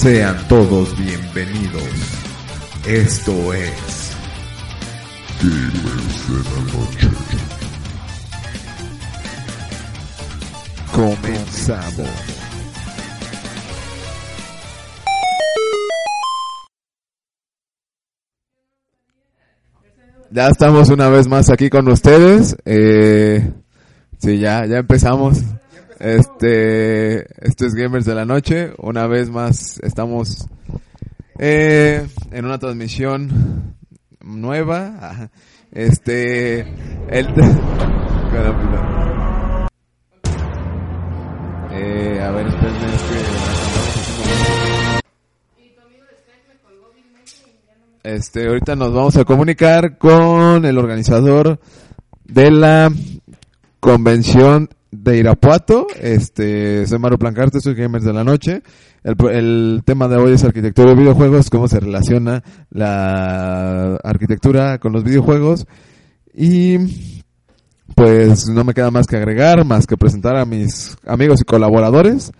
Sean todos bienvenidos. Esto es de la Noche. Comenzamos. Ya estamos una vez más aquí con ustedes. Eh, sí, ya, ya empezamos. Este, esto es Gamers de la Noche. Una vez más estamos eh, en una transmisión nueva. Este, el, eh, a ver, espérenme, Este, ahorita nos vamos a comunicar con el organizador de la convención de Irapuato. Este, soy Mario Plancarte, soy Gamers de la Noche. El, tema de hoy es arquitectura de videojuegos, cómo se relaciona la arquitectura con los videojuegos. Y pues no me queda más que agregar, más que presentar a mis amigos y colaboradores,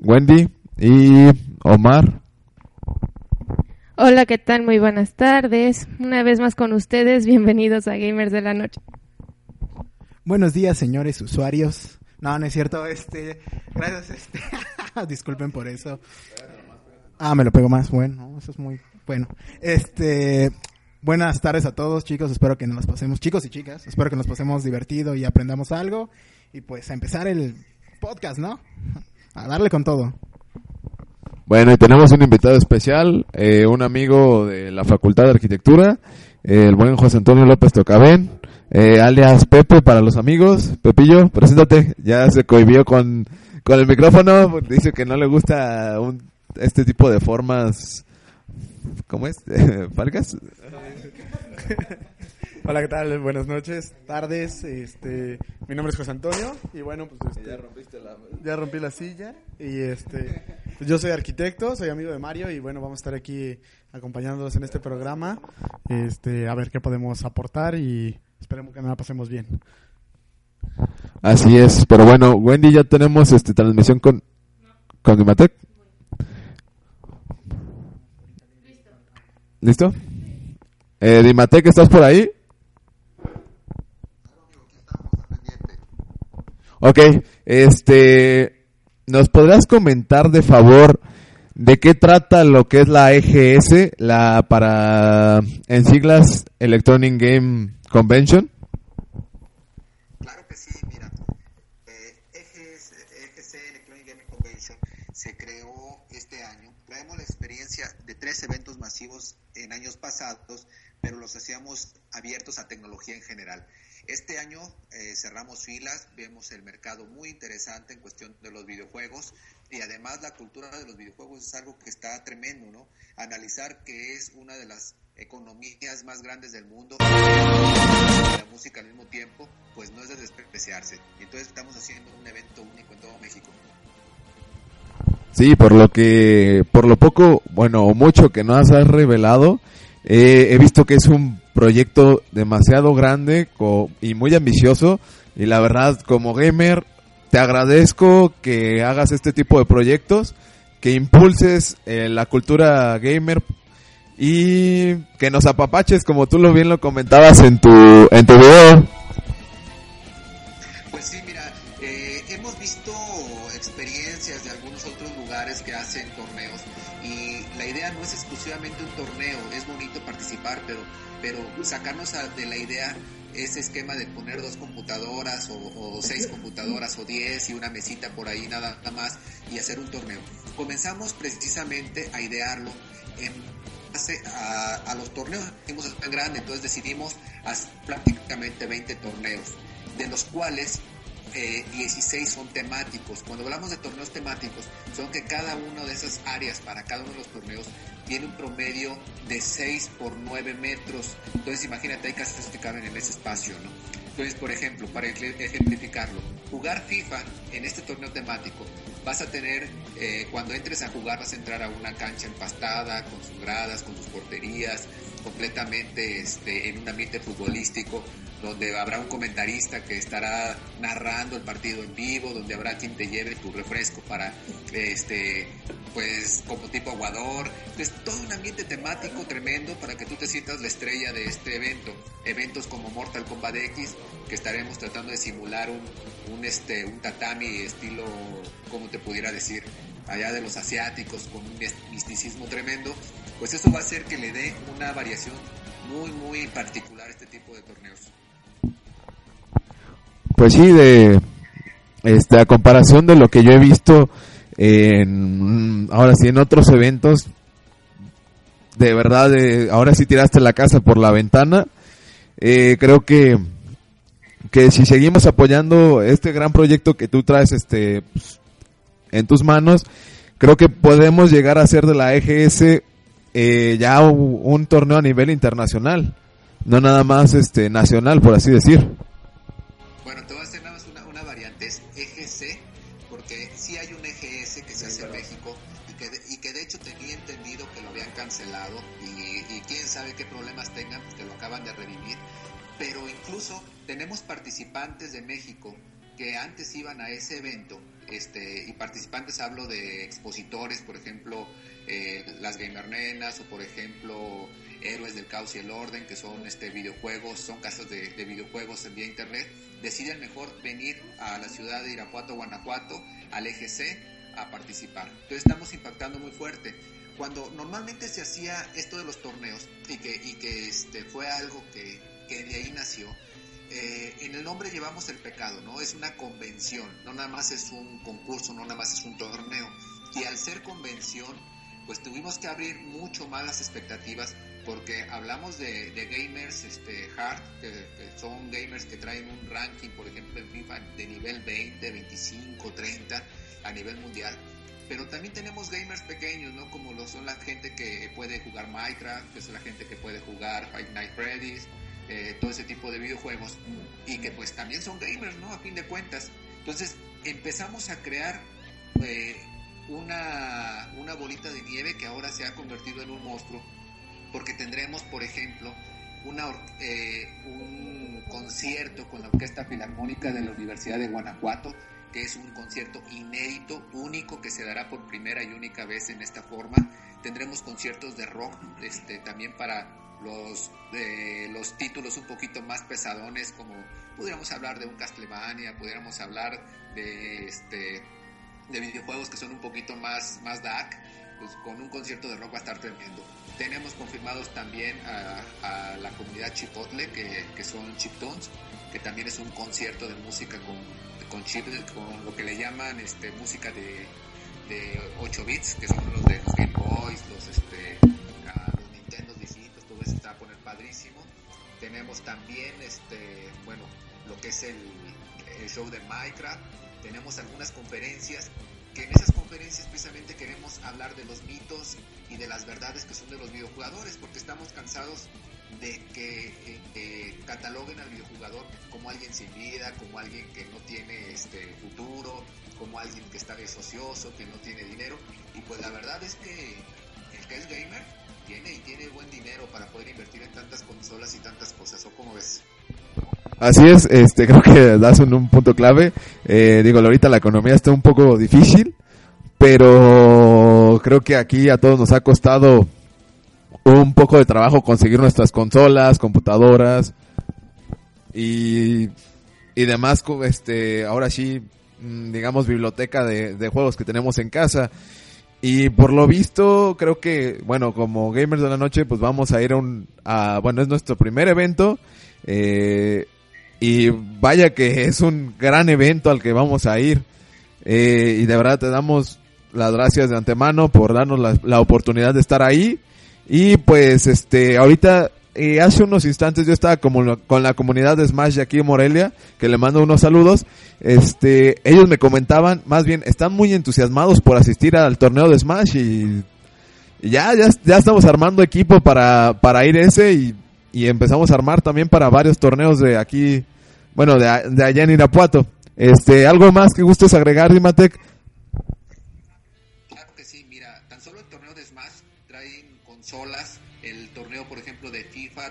Wendy y Omar. Hola, ¿qué tal? Muy buenas tardes. Una vez más con ustedes, bienvenidos a Gamers de la Noche. Buenos días, señores usuarios. No, no es cierto, este, gracias, este, disculpen por eso. Ah, me lo pego más, bueno, eso es muy bueno. Este, buenas tardes a todos, chicos, espero que nos pasemos, chicos y chicas, espero que nos pasemos divertido y aprendamos algo. Y pues a empezar el podcast, ¿no? A darle con todo. Bueno, y tenemos un invitado especial, eh, un amigo de la Facultad de Arquitectura, el buen José Antonio López Tocabén, eh, alias Pepe para los amigos. Pepillo, preséntate. Ya se cohibió con, con el micrófono, dice que no le gusta un, este tipo de formas. ¿Cómo es? ¿Falgas? Hola, ¿qué tal? Buenas noches, tardes. Este, mi nombre es José Antonio y bueno, pues este, Ya rompiste la... ya rompí la silla y este, pues yo soy arquitecto, soy amigo de Mario y bueno, vamos a estar aquí acompañándolos en este programa, este, a ver qué podemos aportar y esperemos que nos la pasemos bien. Así es, pero bueno, Wendy, ya tenemos este transmisión con, con Gimatec. ¿Listo? Eh, Dimatec, ¿estás por ahí? Ok, este, ¿nos podrás comentar de favor de qué trata lo que es la EGS, la para, en siglas, Electronic Game Convention? Claro que sí, mira. Eh, EGS, EGC Electronic Gaming Convention se creó este año. Traemos la experiencia de tres eventos masivos en años pasados, pero los hacíamos abiertos a tecnología en general. Este año eh, cerramos filas, vemos el mercado muy interesante en cuestión de los videojuegos y además la cultura de los videojuegos es algo que está tremendo, ¿no? Analizar que es una de las economías más grandes del mundo la música al mismo tiempo, pues no es de despreciarse. Entonces estamos haciendo un evento único en todo México. Sí, por lo que, por lo poco, bueno, o mucho que nos has revelado, eh, he visto que es un proyecto demasiado grande y muy ambicioso y la verdad como gamer te agradezco que hagas este tipo de proyectos, que impulses eh, la cultura gamer y que nos apapaches como tú lo bien lo comentabas en tu en tu video. Sacarnos a- de la idea ese esquema de poner dos computadoras o, seis computadoras o diez y una mesita por ahí nada, más y hacer un torneo. Comenzamos precisamente a idearlo en base a, a los torneos que hicimos tan grande, entonces decidimos hacer prácticamente 20 torneos, de los cuales eh, 16 son temáticos. Cuando hablamos de torneos temáticos, son que cada una de esas áreas para cada uno de los torneos tiene un promedio de 6 por 9 metros. Entonces imagínate, hay casas que caben en ese espacio, ¿no? Entonces, por ejemplo, para ejempl- ejemplificarlo, jugar FIFA en este torneo temático, vas a tener, eh, cuando entres a jugar, vas a entrar a una cancha empastada, con sus gradas, con sus porterías, completamente este, en un ambiente futbolístico, donde habrá un comentarista que estará narrando el partido en vivo, donde habrá quien te lleve tu refresco para, este, pues, como tipo aguador. Entonces, todo un ambiente temático tremendo para que tú te sientas la estrella de este evento. Eventos como Mortal Kombat X, que estaremos tratando de simular un, un, este, un tatami estilo, como te pudiera decir, allá de los asiáticos, con un misticismo tremendo, pues eso va a hacer que le dé una variación muy, muy particular a este tipo de torneos. Pues sí, de este, a comparación de lo que yo he visto en, ahora sí, en otros eventos, de verdad, ahora sí tiraste la casa por la ventana. Eh, creo que, que si seguimos apoyando este gran proyecto que tú traes este, pues, en tus manos, creo que podemos llegar a ser de la EGS eh, ya un, torneo a nivel internacional, no nada más este nacional, por así decir. Bueno, te voy a hacer nada más una, variante, es EGC, porque sí hay un EGS que se hace en México y que, de, y que de hecho tenía entendido que lo habían cancelado y, y quién sabe qué problemas tengan, pues que lo acaban de revivir, pero incluso tenemos participantes de México que antes iban a ese evento este, y participantes hablo de expositores, por ejemplo, eh, las Gamer Nenas o por ejemplo Héroes del Caos y el Orden, que son este, videojuegos, son casas de, videojuegos en vía internet, deciden mejor venir a la ciudad de Irapuato, Guanajuato, al EGC, a participar. Entonces estamos impactando muy fuerte. Cuando normalmente se hacía esto de los torneos y que, y que este, fue algo que, que de ahí nació, eh, en el nombre llevamos el pecado, ¿no? Es una convención, no nada más es un concurso, no nada más es un torneo. Y al ser convención, pues tuvimos que abrir mucho más las expectativas porque hablamos de, gamers este, hard, que, son gamers que traen un ranking, por ejemplo, en FIFA de nivel 20, 25, 30 a nivel mundial. Pero también tenemos gamers pequeños, ¿no? Como lo son la gente que puede jugar Minecraft, que es la gente que puede jugar Five Nights Freddy's, eh, todo ese tipo de videojuegos y que pues también son gamers, ¿no? A fin de cuentas. Entonces empezamos a crear eh, una, una bolita de nieve que ahora se ha convertido en un monstruo porque tendremos, por ejemplo, una, eh, un concierto con la Orquesta Filarmónica de la Universidad de Guanajuato, que es un concierto inédito, único, que se dará por primera y única vez en esta forma. Tendremos conciertos de rock este, también para los, de los títulos un poquito más pesadones, como pudiéramos hablar de un Castlevania, pudiéramos hablar de, este, de videojuegos que son un poquito más, más dark, pues con un concierto de rock va a estar tremendo. Tenemos confirmados también a, la comunidad Chipotle, que, que son Chiptones, que también es un concierto de música con, con chip, con lo que le llaman este, música de, de 8 bits, que son los de los Game Boys, los Tenemos también, este, bueno, lo que es el, show de Minecraft. Tenemos algunas conferencias que en esas conferencias precisamente queremos hablar de los mitos y de las verdades que son de los videojugadores, porque estamos cansados de que eh, cataloguen al videojugador como alguien sin vida, como alguien que no tiene este futuro, como alguien que está desocioso, que no tiene dinero. Y pues la verdad es que el que es gamer tiene y tiene buen dinero para poder invertir en tantas consolas y tantas cosas, ¿o cómo ves? Así es, este, creo que das un, un punto clave. Eh, digo, ahorita la economía está un poco difícil, pero creo que aquí a todos nos ha costado un poco de trabajo conseguir nuestras consolas, computadoras y, y demás, este, ahora sí, mm, digamos, biblioteca de, de juegos que tenemos en casa. Y por lo visto, creo que, bueno, como Gamers de la Noche, pues vamos a ir a un, a, bueno, es nuestro primer evento. Eh, y vaya que es un gran evento al que vamos a ir. Eh, y de verdad te damos las gracias de antemano por darnos la, la oportunidad de estar ahí. Y pues, este, ahorita y hace unos instantes yo estaba como con la comunidad de Smash de aquí en Morelia, que le mando unos saludos. Este, ellos me comentaban, más bien, están muy entusiasmados por asistir al torneo de Smash y, ya, ya, ya estamos armando equipo para, para ir ese y, y empezamos a armar también para varios torneos de aquí, bueno, de, de allá en Irapuato. Este, algo más que gustes agregar, Dimatec.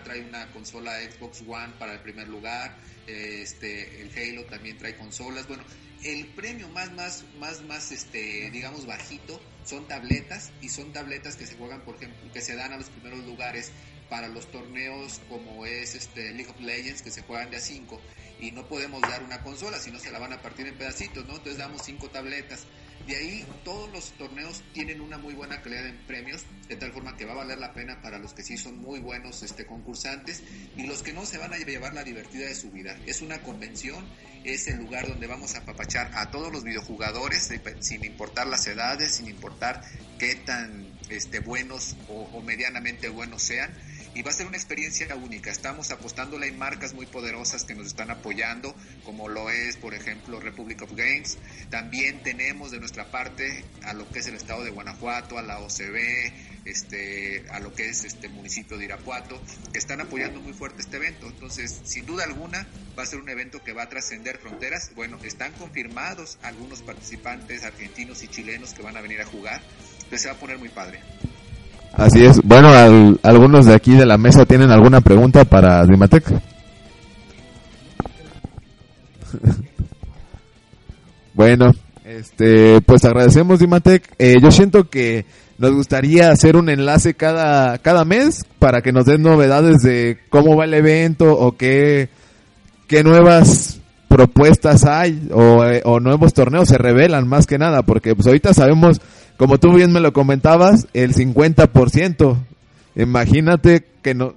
Trae una consola Xbox One para el primer lugar, este, el Halo también trae consolas. Bueno, el premio más, más, más, más, este, digamos, bajito son tabletas y son tabletas que se juegan, por ejemplo, que se dan a los primeros lugares para los torneos como es este League of Legends que se juegan de a 5 y no podemos dar una consola, si no se la van a partir en pedacitos, ¿no? Entonces damos cinco tabletas. De ahí todos los torneos tienen una muy buena calidad en premios, de tal forma que va a valer la pena para los que sí son muy buenos este, concursantes y los que no se van a llevar la divertida de su vida. Es una convención, es el lugar donde vamos a apapachar a todos los videojugadores, sin importar las edades, sin importar qué tan este, buenos o medianamente buenos sean y va a ser una experiencia única. Estamos apostándole en marcas muy poderosas que nos están apoyando, como lo es, por ejemplo, Republic of Games. También tenemos de nuestra parte a lo que es el estado de Guanajuato, a la OCB, este, a lo que es este municipio de Irapuato, que están apoyando muy fuerte este evento. Entonces, sin duda alguna, va a ser un evento que va a trascender fronteras. Bueno, están confirmados algunos participantes argentinos y chilenos que van a venir a jugar. Entonces se va a poner muy padre. Así es. Bueno, algunos de aquí de la mesa tienen alguna pregunta para Dimatec. bueno, este, pues agradecemos Dimatec. Eh, yo siento que nos gustaría hacer un enlace cada, cada mes para que nos den novedades de cómo va el evento o qué, qué nuevas propuestas hay o, eh, o nuevos torneos se revelan más que nada, porque pues ahorita sabemos como tú bien me lo comentabas, el 50%. Imagínate que no...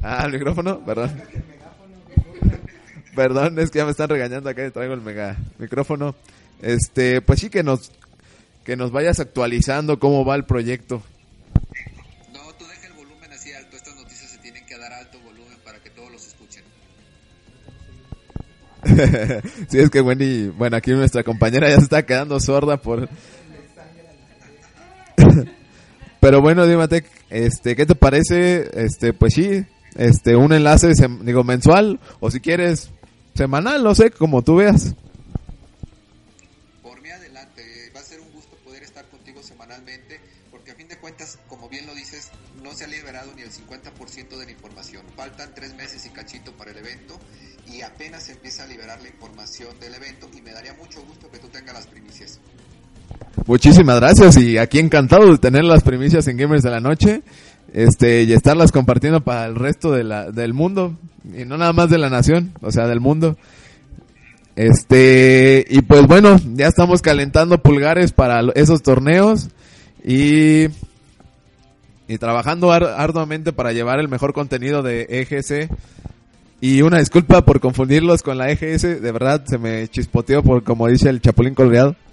Ah, el micrófono, perdón. Perdón, es que ya me están regañando acá, traigo el mega micrófono. Este, pues sí que nos que nos vayas actualizando cómo va el proyecto. sí, es que Wendy, bueno, aquí nuestra compañera ya se está quedando sorda por... Pero bueno, Dimatec, este, ¿qué te parece? Este, pues sí, este, un enlace, digo, mensual, o si quieres, semanal, no sé, como tú veas. Por mí adelante, va a ser un gusto poder estar contigo semanalmente, porque a fin de cuentas, como bien lo dices, no se ha liberado ni el 50% de la información. Faltan tres meses y cachito para el evento y apenas empieza a liberar la información del evento y me daría mucho gusto que tú tengas las primicias. Muchísimas gracias y aquí encantado de tener las primicias en Gamers de la Noche este y estarlas compartiendo para el resto de del mundo y no nada más de la nación, o sea, del mundo. Este, y pues bueno, ya estamos calentando pulgares para esos torneos y y trabajando arduamente para llevar el mejor contenido de EGC y una disculpa por confundirlos con la EGS, de verdad se me chispoteó por como dice el Chapulín Colorado.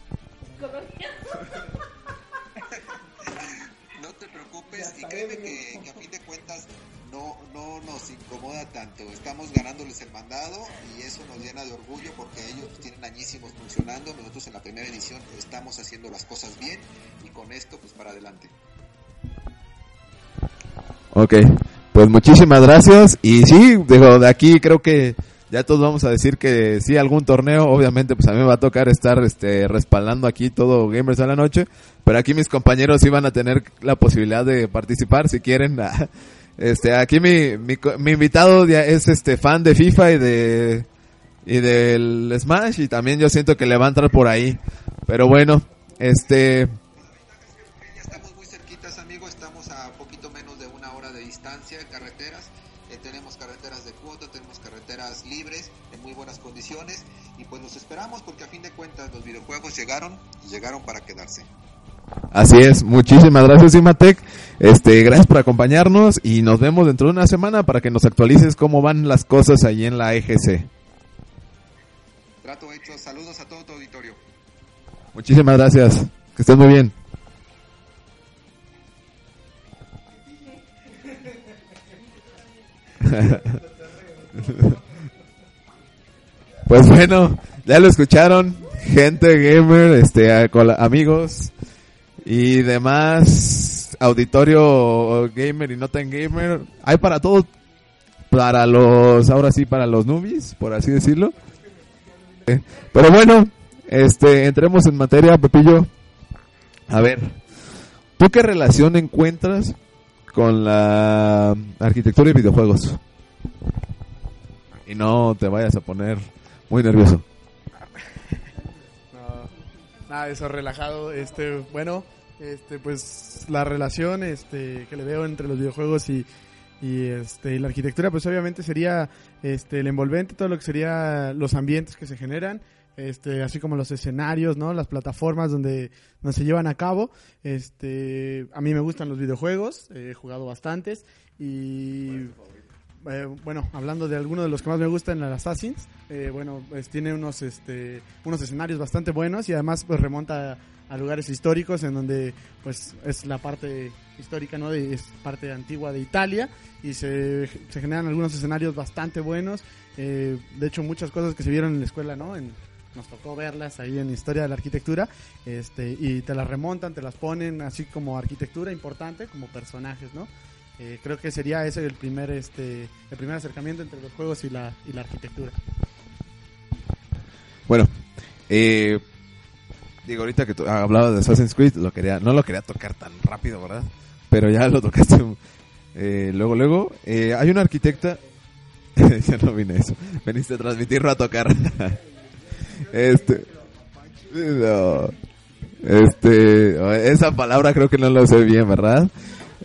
No te preocupes y créeme que, a fin de cuentas no, no nos incomoda tanto. Estamos ganándoles el mandado y eso nos llena de orgullo porque ellos tienen añísimos funcionando. Nosotros en la primera edición estamos haciendo las cosas bien y con esto pues para adelante. Ok, pues muchísimas gracias. Y sí, digo, de aquí creo que ya todos vamos a decir que sí, algún torneo, obviamente, pues a mí me va a tocar estar este, respaldando aquí todo Gamers a la Noche. Pero aquí mis compañeros sí van a tener la posibilidad de participar si quieren. Este, aquí mi, mi, invitado es este fan de FIFA y de, y del Smash y también yo siento que le va a entrar por ahí. Pero bueno, este, y pues los esperamos porque a los videojuegos llegaron y llegaron para quedarse. Así es, muchísimas gracias Imatec, este, gracias por acompañarnos y nos vemos dentro de una semana para que nos actualices cómo van las cosas allí en la EGC. Trato hecho, saludos a todo tu auditorio. Muchísimas gracias, que estés muy bien. Pues bueno, ya lo escucharon, gente gamer, este, amigos y demás, auditorio gamer y no tan gamer. Hay para todos, para los, ahora sí, para los nubis, por así decirlo. Eh, pero bueno, este, entremos en materia, Pepillo. A ver, ¿tú qué relación encuentras con la arquitectura y videojuegos. Y no te vayas a poner muy nervioso. Nada eso, relajado. Este, bueno, este, pues la relación este, que le veo entre los videojuegos y, y, este, la arquitectura, pues obviamente sería este, el envolvente, todo lo que sería los ambientes que se generan. Este, así como los escenarios, ¿no? Las plataformas donde, donde se llevan a cabo. Este, a mí me gustan los videojuegos, he jugado bastantes y eh, bueno, hablando de alguno de los que más me gustan, el Assassins, eh, bueno, pues tiene unos, este, unos escenarios bastante buenos y además pues remonta a, lugares históricos en donde pues es la parte histórica, ¿no? De, es parte antigua de Italia y se, se generan algunos escenarios bastante buenos. Eh, de hecho, muchas cosas que se vieron en la escuela, ¿no? En, nos tocó verlas ahí en Historia de la Arquitectura, este, y te las remontan, te las ponen así como arquitectura importante, como personajes, ¿no? Eh, creo que sería ese el primer, este, el primer acercamiento entre los juegos y la, y la arquitectura. Bueno, eh, digo, ahorita que tú hablabas de Assassin's Creed, lo quería, no lo quería tocar tan rápido, ¿verdad? Pero ya lo tocaste eh, luego, luego. Eh, hay una arquitecta, ya no vine eso, veniste a transmitirlo a tocar. este, no, este, esa palabra creo que no la usé bien, ¿verdad?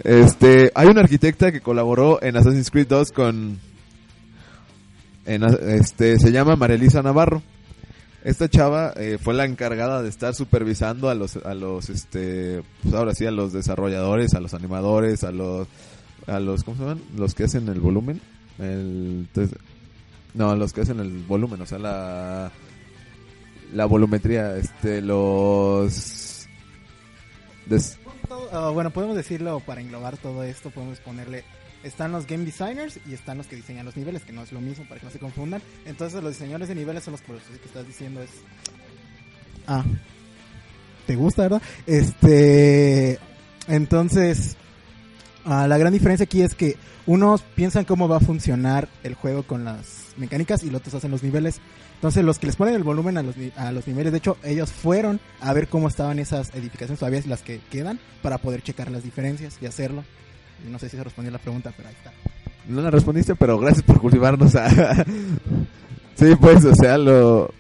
Este, hay una arquitecta que colaboró en Assassin's Creed 2 con, este, se llama Marilisa Navarro. Esta chava eh, fue la encargada de estar supervisando a los, a los, este, pues ahora sí, a los desarrolladores, a los animadores, a los, a los, ¿cómo se llaman? Los que hacen el volumen, el, no, los que hacen el volumen, o sea, la, la volumetría, este, los, uh, bueno, podemos decirlo para englobar todo esto, podemos ponerle están los game designers y están los que diseñan los niveles, que no es lo mismo para que no se confundan. Entonces los diseñadores de niveles son los que estás diciendo es Ah. ¿Te gusta, verdad? Este entonces uh, la gran diferencia aquí es que unos piensan cómo va a funcionar el juego con las mecánicas y los otros hacen los niveles. Entonces los que les ponen el volumen a los, a los niveles, de hecho ellos fueron a ver cómo estaban esas edificaciones todavía las que quedan para poder checar las diferencias y hacerlo. No sé si se respondió la pregunta, pero ahí está. No la respondiste, pero gracias por cultivarnos. A... sí, pues, o sea, lo...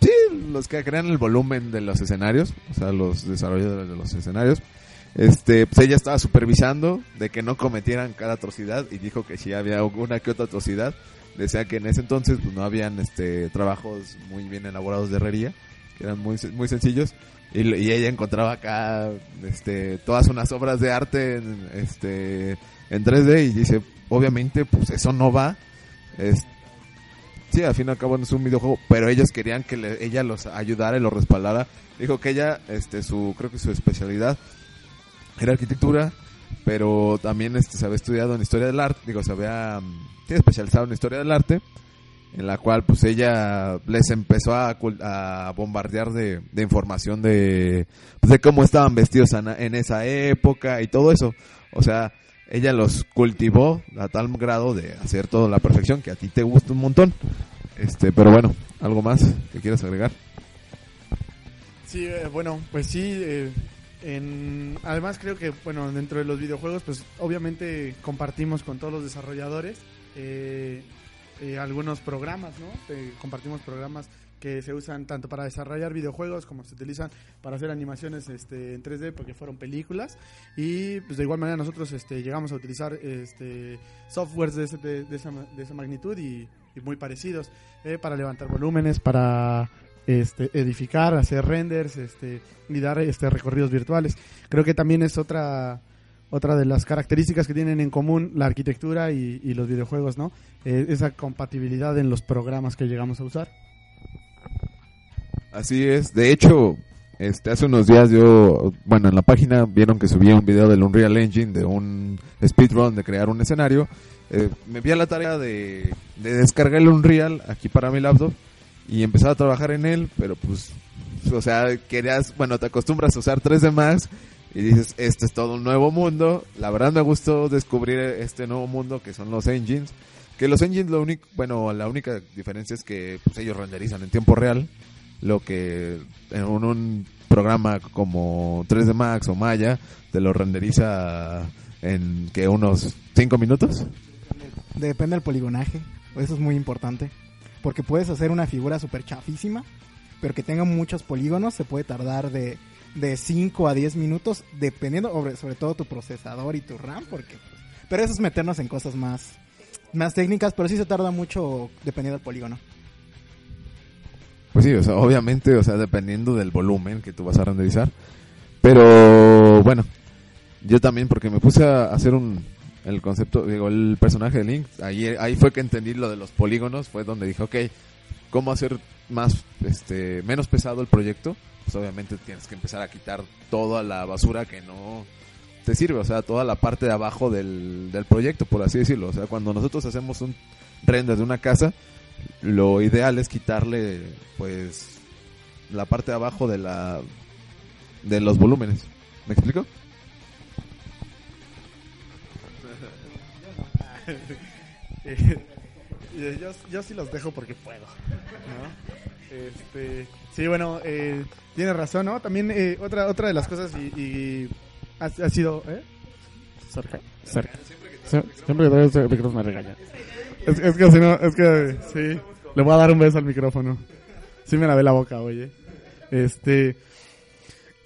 Sí, los que crean el volumen de los escenarios, o sea, los desarrolladores de los escenarios, este, pues ella estaba supervisando de que no cometieran cada atrocidad y dijo que si había alguna que otra atrocidad, decía que en ese entonces pues no habían este trabajos muy bien elaborados de herrería, que eran muy muy sencillos y, y, ella encontraba acá este todas unas obras de arte en, este en 3D y dice obviamente pues eso no va. Es, sí al fin y al cabo no es un videojuego pero ellos querían que le, ella los ayudara y los respaldara. Dijo que ella este su creo que su especialidad era arquitectura pero también este se había estudiado en historia del arte digo se había sí, especializado en historia del arte en la cual pues ella les empezó a, a bombardear de, de, información de, pues, de cómo estaban vestidos en, esa época y todo eso. O sea, ella los cultivó a tal grado de hacer todo a la perfección que a ti te gusta un montón. Este, pero bueno, ¿algo más que quieras agregar? Sí, eh, bueno, pues sí, eh, en, además creo que, bueno, dentro de los videojuegos, pues obviamente compartimos con todos los desarrolladores eh, eh, algunos programas, ¿no? Eh, compartimos programas que se usan tanto para desarrollar videojuegos como se utilizan para hacer animaciones este, en 3D porque fueron películas y pues de igual manera nosotros este, llegamos a utilizar este, softwares de, ese, de, de, esa, de esa, magnitud y, y muy parecidos eh, para levantar volúmenes, para este, edificar, hacer renders este, y dar este, recorridos virtuales. Creo que también es otra otra de las características que tienen en común la arquitectura y, los videojuegos, ¿no? Eh, esa compatibilidad en los programas que llegamos a usar. Así es. De hecho, este hace unos días yo, bueno, en la página vieron que subí un video del Unreal Engine de un speedrun de crear un escenario. Eh, me vi a la tarea de descargar el Unreal aquí para mi laptop y empezar a trabajar en él, pero pues, o sea, querías, bueno, te acostumbras a usar 3D Max y dices, este es todo un nuevo mundo. La verdad me gustó descubrir este nuevo mundo que son los engines. Que los engines, lo único, bueno, la única diferencia es que pues, ellos renderizan en tiempo real. Lo que en un, un programa como 3D Max o Maya te lo renderiza en que unos 5 minutos. Depende del poligonaje. Eso es muy importante. Porque puedes hacer una figura súper chafísima, pero que tenga muchos polígonos. Se puede tardar de, de 5 a 10 minutos, dependiendo sobre, sobre todo tu procesador y tu RAM. porque Pero eso es meternos en cosas más, más técnicas, pero sí se tarda mucho dependiendo del polígono. Pues sí, o sea, obviamente, o sea, dependiendo del volumen que tú vas a renderizar. Pero bueno, yo también porque me puse a hacer un el concepto, digo, el personaje de Link, ahí ahí fue que entendí lo de los polígonos, fue donde dije, ok, ¿cómo hacer más este menos pesado el proyecto? Pues obviamente tienes que empezar a quitar toda la basura que no te sirve, o sea, toda la parte de abajo del, del proyecto, por así decirlo. O sea, cuando nosotros hacemos un render de una casa, lo ideal es quitarle, pues, la parte de abajo de la de los volúmenes. ¿Me explico? yo, yo sí los dejo porque puedo. ¿no? Este, sí, bueno, eh, tiene razón, ¿no? También eh, otra otra de las cosas y, y ha, ha sido... ¿eh? Cerca, cerca. Sie- Siempre que traigo este micrófono me regaña. Es, es que si no, es que sí, le voy a dar un beso al micrófono. Sí me lavé la boca, oye. Este,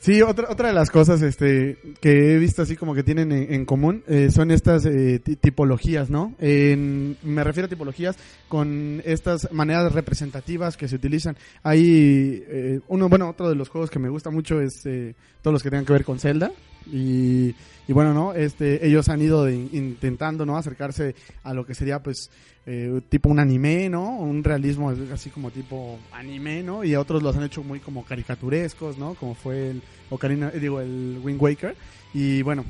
Sí, otra, otra de las cosas este, que he visto así como que tienen en, común eh, son estas eh, ti- tipologías, ¿no? En- me refiero a tipologías con estas maneras representativas que se utilizan. Hay eh, uno, bueno, otro de los juegos que me gusta mucho es eh, todos los que tengan que ver con Zelda. Y, bueno, ¿no? Este, ellos han ido intentando, ¿no? Acercarse a lo que sería, pues, eh, tipo un anime, ¿no? Un realismo así como tipo anime, ¿no? Y otros los han hecho muy como caricaturescos, ¿no? Como fue el Ocarina, eh, digo, el Wind Waker. Y bueno,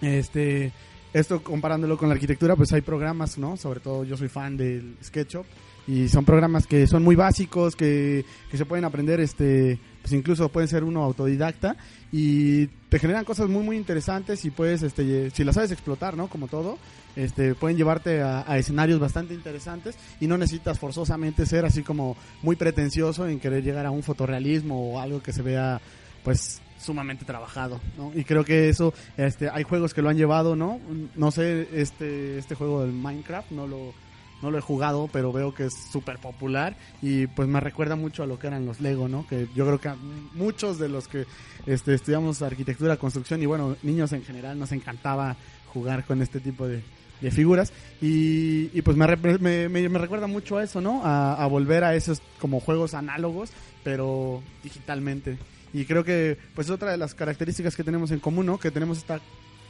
este, esto comparándolo con la arquitectura, pues hay programas, ¿no? Sobre todo yo soy fan del SketchUp y son programas que son muy básicos, que, que se pueden aprender, este, pues incluso pueden ser uno autodidacta y te generan cosas muy muy interesantes y puedes, este, si las sabes explotar, ¿no? Como todo, este, pueden llevarte a, escenarios bastante interesantes y no necesitas forzosamente ser así como muy pretencioso en querer llegar a un fotorrealismo o algo que se vea, pues sumamente trabajado, ¿no? Y creo que eso, este, hay juegos que lo han llevado, ¿no? No sé, este, este juego del Minecraft, no lo, no lo he jugado, pero veo que es súper popular y pues me recuerda mucho a lo que eran los Lego, ¿no? Que yo creo que muchos de los que este, estudiamos arquitectura, construcción y bueno, niños en general nos encantaba jugar con este tipo de, figuras y, pues me, recuerda mucho a eso, ¿no? A, a volver a esos como juegos análogos, pero digitalmente. Y creo que pues es otra de las características que tenemos en común, ¿no? Que tenemos esta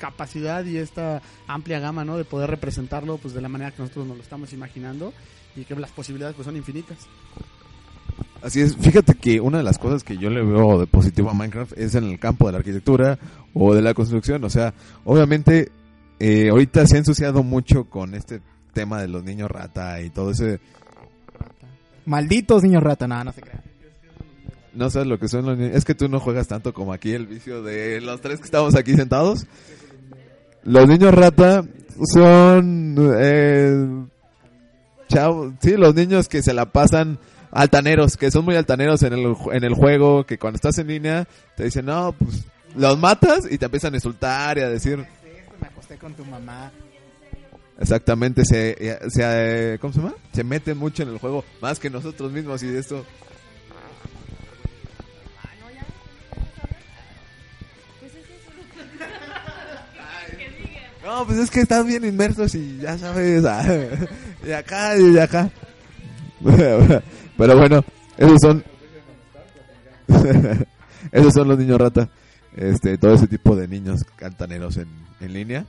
capacidad y esta amplia gama, ¿no? De poder representarlo pues de la manera que nosotros nos lo estamos imaginando y que las posibilidades pues son infinitas. Así es, fíjate que una de las cosas que yo le veo de positivo a Minecraft es en el campo de la arquitectura o de la construcción. O sea, obviamente eh, ahorita se ha ensuciado mucho con este tema de los niños rata y todo ese... Malditos niños rata, nada, no se crean. No sabes lo que son los niños. Es que tú no juegas tanto como aquí el vicio de los tres que estamos aquí sentados. Los niños rata son... Eh, chavos, sí, los niños que se la pasan altaneros, que son muy altaneros en el, en el juego, que cuando estás en línea te dicen, no, pues los matas y te empiezan a insultar y a decir, Me acosté con tu mamá. exactamente, se, eh, se, eh, ¿cómo se llama? Se meten mucho en el juego, más que nosotros mismos y esto. No, pues es que están bien inmersos y ya sabes, ah, y acá y acá. Pero bueno, esos son esos son los niños rata. Este, todo ese tipo de niños cantaneros en, en línea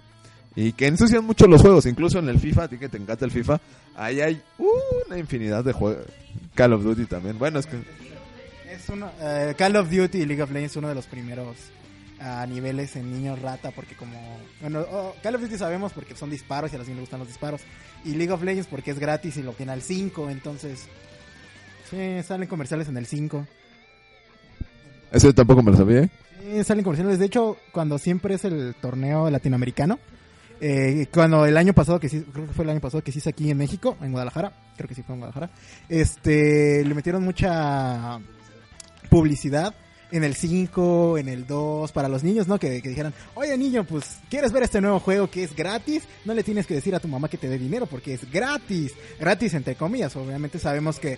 y que ensucian mucho los juegos, incluso en el FIFA, a ti que te encanta el FIFA, ahí hay una infinidad de juegos. Call of Duty también. Bueno, es que Es uno, eh, Call of Duty y League of Legends es uno de los primeros ah, niveles en niños rata porque como bueno oh, Call of Duty sabemos porque son disparos y a los niños les gustan los disparos y League of Legends porque es gratis y lo tiene al 5 entonces sí salen comerciales en el 5 ese tampoco me lo sabía. ¿eh? sí salen comerciales de hecho cuando siempre es el torneo latinoamericano eh, cuando el año pasado que sí creo que fue el año pasado que sí es aquí en México en Guadalajara creo que sí fue en Guadalajara este le metieron mucha publicidad en el 5, en el 2, para los niños, ¿no? Que, dijeran, oye niño, pues, ¿quieres ver este nuevo juego que es gratis? No le tienes que decir a tu mamá que te dé dinero porque es gratis. Gratis entre comillas, obviamente sabemos que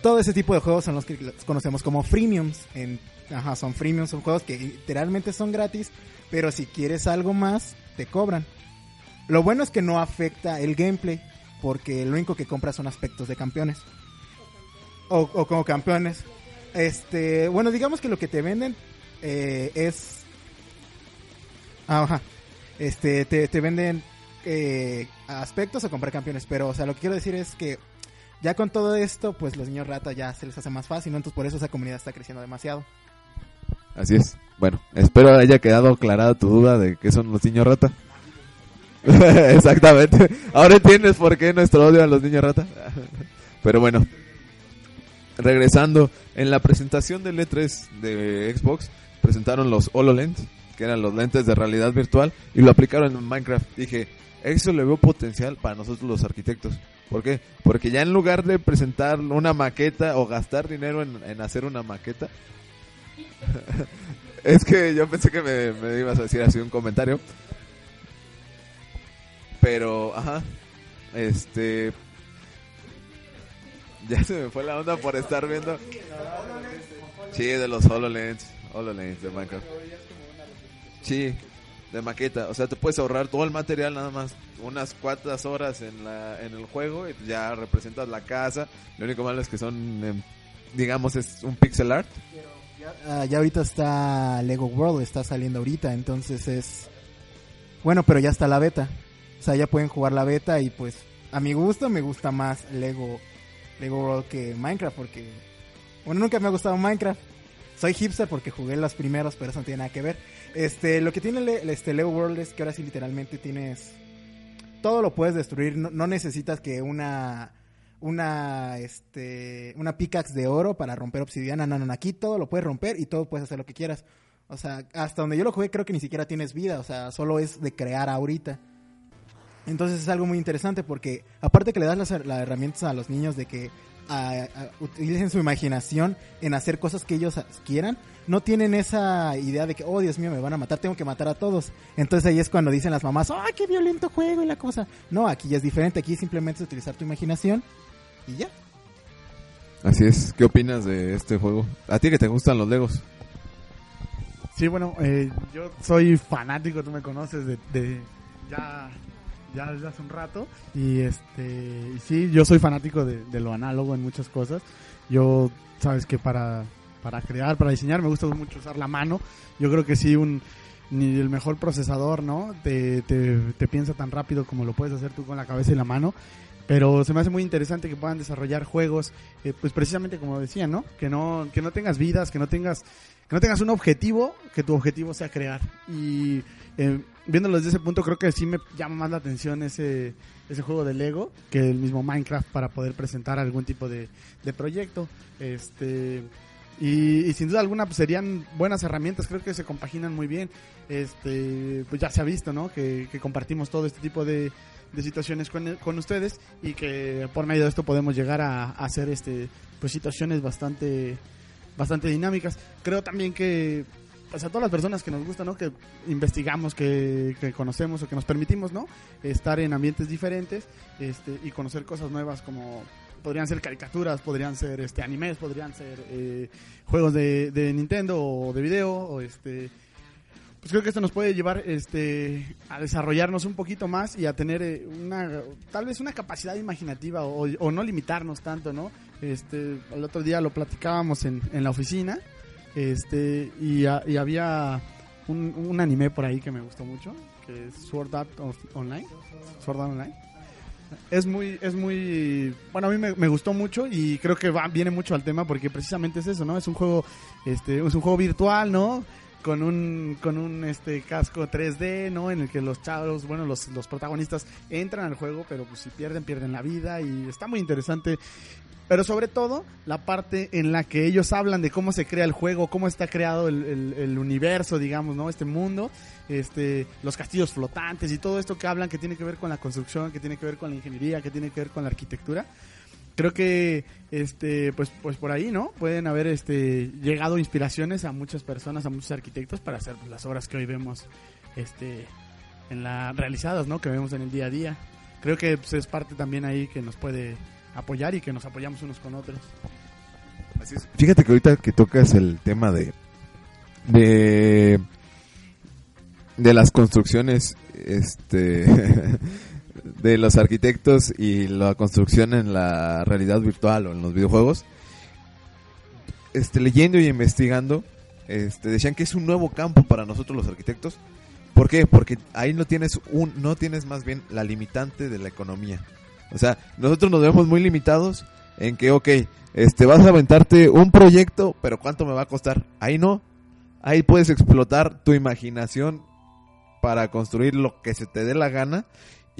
todo ese tipo de juegos son los que conocemos como freemiums. En, ajá, son freemiums, son juegos que literalmente son gratis, pero si quieres algo más, te cobran. Lo bueno es que no afecta el gameplay, porque lo único que compras son aspectos de campeones. O, o como campeones. Este, bueno, digamos que lo que te venden eh, es... Ajá. Este, te, te venden eh, aspectos o comprar campeones, pero, o sea, lo que quiero decir es que ya con todo esto, pues los niños rata ya se les hace más fácil. Entonces por eso esa comunidad está creciendo demasiado. Así es. Bueno, espero haya quedado aclarada tu duda de qué son los niños rata. Exactamente. Ahora entiendes por qué nuestro odio a los niños rata. Pero bueno, regresando, en la presentación del E3 de Xbox presentaron los HoloLens, que eran los lentes de realidad virtual, y lo aplicaron en Minecraft. Dije, eso le veo potencial para nosotros los arquitectos. ¿Por qué? Porque ya en lugar de presentar una maqueta o gastar dinero en, hacer una maqueta, es que yo pensé que me, me ibas a decir así un comentario. Pero, ajá, este... Ya se me fue la onda por estar viendo... Sí, de los HoloLens, HoloLens de Minecraft. Sí, de maqueta. O sea, te puedes ahorrar todo el material nada más unas cuantas horas en, la, en el juego y ya representas la casa. Lo único malo es que son, em, digamos, es un pixel art. Ah, ya ahorita está Lego World, está saliendo ahorita, entonces es... Bueno, pero ya está la beta. O sea, ya pueden jugar la beta y pues a mi gusto me gusta más Lego, Lego World que Minecraft porque... Bueno, nunca me ha gustado Minecraft. Soy hipster porque jugué los primeros, pero eso no tiene nada que ver. Este, lo que tiene le- este Lego World es que ahora sí literalmente tienes... Todo lo puedes destruir, no, no necesitas que una una este una pickaxe de oro para romper obsidiana, no, no, aquí todo lo puedes romper y todo puedes hacer lo que quieras. O sea, hasta donde yo lo jugué creo que ni siquiera tienes vida, o sea, solo es de crear ahorita. Entonces es algo muy interesante porque aparte que le das las, las herramientas a los niños de que a- a- utilicen su imaginación en hacer cosas que ellos quieran, no tienen esa idea de que, oh Dios mío, me van a matar, tengo que matar a todos. Entonces ahí es cuando dicen las mamás, ¡ay, qué violento juego y la cosa! No, aquí ya es diferente, aquí simplemente es utilizar tu imaginación y ya. Así es. ¿Qué opinas de este juego? ¿A ti que te gustan los Legos? Sí, bueno, eh, yo soy fanático, tú me conoces de, de ya, ya desde hace un rato. Y este, y sí, yo soy fanático de, de lo análogo en muchas cosas. Yo, sabes que para, para crear, para diseñar, me gusta mucho usar la mano. Yo creo que sí, un ni el mejor procesador, ¿no? Te, te, te piensa tan rápido como lo puedes hacer tú con la cabeza y la mano. Pero se me hace muy interesante que puedan desarrollar juegos, eh, pues precisamente como decía, ¿no? Que no, que no tengas vidas, que no tengas que no tengas un objetivo, que tu objetivo sea crear. Y eh, viéndolo desde ese punto, creo que sí me llama más la atención ese, ese juego de Lego que el mismo Minecraft para poder presentar algún tipo de, de proyecto. Este. Y, y sin duda alguna pues, serían buenas herramientas, creo que se compaginan muy bien. Este, pues ya se ha visto, ¿no? Que, que compartimos todo este tipo de, de situaciones con, con ustedes y que por medio de esto podemos llegar a, hacer este, pues situaciones bastante bastante dinámicas. Creo también que pues a todas las personas que nos gusta, ¿no? Que investigamos, que, que conocemos o que nos permitimos, ¿no? Estar en ambientes diferentes este, y conocer cosas nuevas como podrían ser caricaturas, podrían ser este animes, podrían ser eh, juegos de, de Nintendo o de video o este pues creo que esto nos puede llevar este a desarrollarnos un poquito más y a tener eh, una tal vez una capacidad imaginativa o, no limitarnos tanto no este el otro día lo platicábamos en, en la oficina este y, y había un, un anime por ahí que me gustó mucho que es Sword Art Online Sword Art Online. Es muy es muy bueno a mí me, me gustó mucho y creo que va viene mucho al tema porque precisamente es eso no es un juego este es un juego virtual no con un con un este casco 3D, ¿no? En el que los chavos, bueno, los, los protagonistas entran al juego, pero pues si pierden pierden la vida y está muy interesante. Pero sobre todo la parte en la que ellos hablan de cómo se crea el juego, cómo está creado el, el- universo, digamos, ¿no? Este mundo, este, los castillos flotantes y todo esto que hablan que tiene que ver con la construcción, que tiene que ver con la ingeniería, que tiene que ver con la arquitectura. Creo que este pues pues por ahí no pueden haber este llegado inspiraciones a muchas personas a muchos arquitectos para hacer las obras que hoy vemos este en la realizadas no que vemos en el día a día. Creo que pues, es parte también ahí que nos puede apoyar y que nos apoyamos unos con otros. Así es. Fíjate que ahorita que tocas el tema de de de las construcciones este de los arquitectos y la construcción en la realidad virtual o en los videojuegos este leyendo y investigando este decían que es un nuevo campo para nosotros los arquitectos ¿Por qué? Porque ahí no tienes un no tienes más bien la limitante de la economía. O sea, nosotros nos vemos muy limitados en que, ok, este, vas a aventarte un proyecto, pero ¿cuánto me va a costar? Ahí no. Ahí puedes explotar tu imaginación para construir lo que se te dé la gana.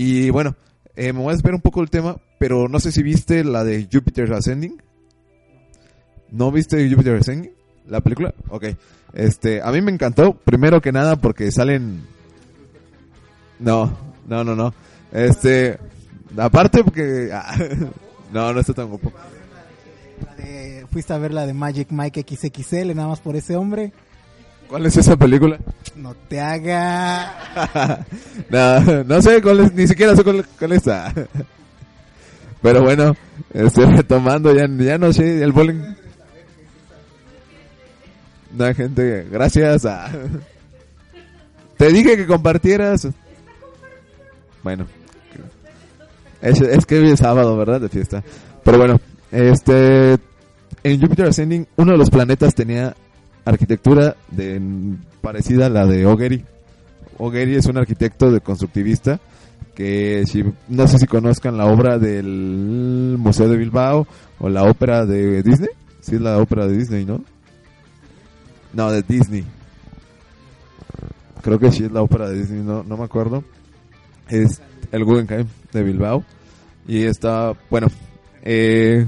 Y bueno, eh, me voy a esperar un poco el tema, pero no sé si viste la de Jupiter Ascending. ¿No viste Jupiter Ascending? ¿La película? Ok. Este, a mí me encantó, primero que nada porque salen... No, no, no, no. Este, aparte porque... no, no está tan guapo. Fuiste a ver la de Magic Mike XXL, nada más por ese hombre. ¿Cuál es esa película? No te haga. no, no sé cuál es, ni siquiera sé cuál, cuál está. Pero bueno, estoy retomando, ya, ya no sé, el bowling. No, gente, gracias a... Te dije que compartieras. Bueno, es, es que hoy es sábado, ¿verdad? De fiesta. Pero bueno, este... En Jupiter Ascending, uno de los planetas tenía arquitectura de, parecida a la de Ogeri. Ogeri es un arquitecto de constructivista que si no sé si conozcan la obra del Museo de Bilbao o la ópera de Disney. Sí es la ópera de Disney, ¿no? No, de Disney. Creo que sí es la ópera de Disney, no, no me acuerdo. Es el Guggenheim de Bilbao. Y está, bueno, eh,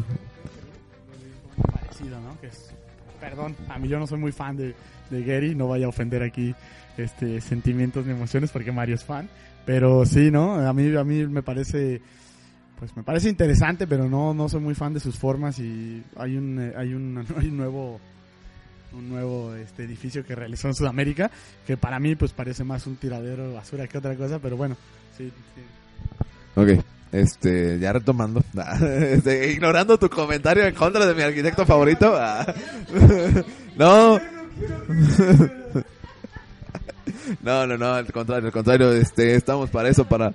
perdón, a mí yo no soy muy fan de, de Gary, no vaya a ofender aquí este sentimientos ni emociones porque Mario es fan, pero sí, ¿no? A mí a mí me parece pues me parece interesante, pero no no soy muy fan de sus formas y hay un eh, hay un hay un nuevo un nuevo este edificio que realizó en Sudamérica que para mí pues parece más un tiradero de basura que otra cosa, pero bueno, sí, sí. Ok, este, ya retomando, Este, ignorando tu comentario en contra de mi arquitecto favorito. Ah. No. No, no, al contrario, al contrario, este, estamos para eso, para,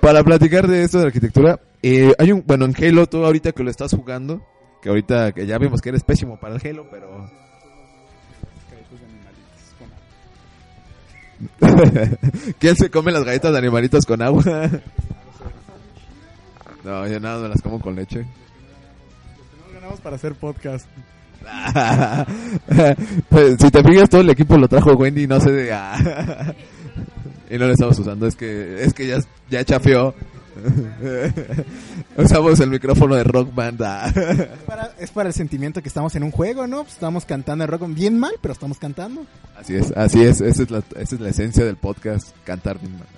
para platicar de esto de arquitectura. Eh, hay un, bueno, en Halo, tú ahorita que lo estás jugando, que ahorita que ya vimos que eres pésimo para el Halo, pero ¿Quién se come las galletas de animalitos con agua? No, yo nada me las como con leche. No ganamos para hacer podcast. Pues, si te fijas, todo el equipo lo trajo Wendy, no sé de... ah. y no lo estamos usando, es que es que ya, ya chafeó. Usamos el micrófono de Rock Band. ah. Es para, es para el sentimiento que estamos en un juego, ¿no? Pues estamos cantando en rock bien mal, pero estamos cantando. Así es, así es, esa es la, esa es la esencia del podcast, cantar bien mal.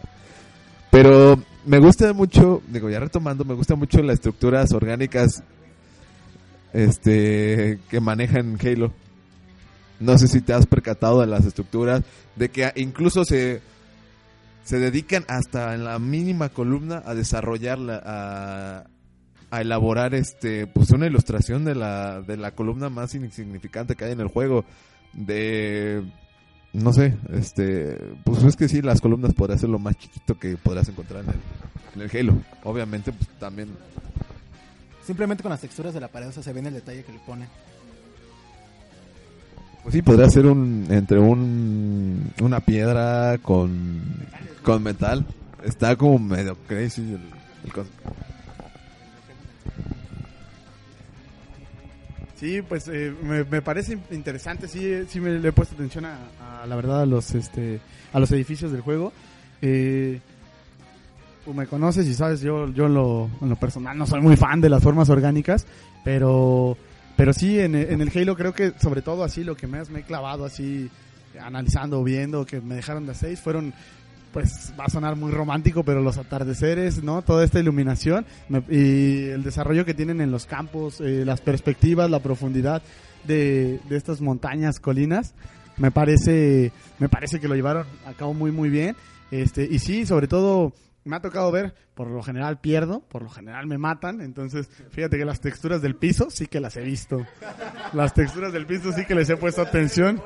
Pero me gusta mucho, digo, ya retomando, me gusta mucho las estructuras orgánicas este que manejan Halo. No sé si te has percatado de las estructuras, de que incluso se, se dedican hasta en la mínima columna a desarrollarla, a, a elaborar este pues una ilustración de la, de la columna más insignificante que hay en el juego. De no sé, este, pues es que sí, las columnas podría ser lo más chiquito que podrás encontrar en el, en el Halo. Obviamente, pues también Simplemente con las texturas de la pared, o sea, se ve en el detalle que le ponen. Pues sí, podría ser un entre un una piedra con con metal. Está como medio crazy el, el cos- Sí, pues eh, me, me parece interesante, sí, eh, sí me le he puesto atención a, la verdad a los este a los edificios del juego. Eh, me conoces y sabes, yo yo en lo, en lo personal no soy muy fan de las formas orgánicas, pero pero sí en, en el Halo creo que sobre todo así lo que más me he clavado así analizando, viendo que me dejaron de seis fueron pues va a sonar muy romántico, pero los atardeceres, ¿no? Toda esta iluminación me- y el desarrollo que tienen en los campos, eh, las perspectivas, la profundidad de, de estas montañas, colinas, me parece, me parece que lo llevaron a cabo muy, muy bien. Este, y sí, sobre todo, me ha tocado ver, por lo general pierdo, por lo general me matan, entonces fíjate que las texturas del piso sí que las he visto. Las texturas del piso sí que les he puesto atención.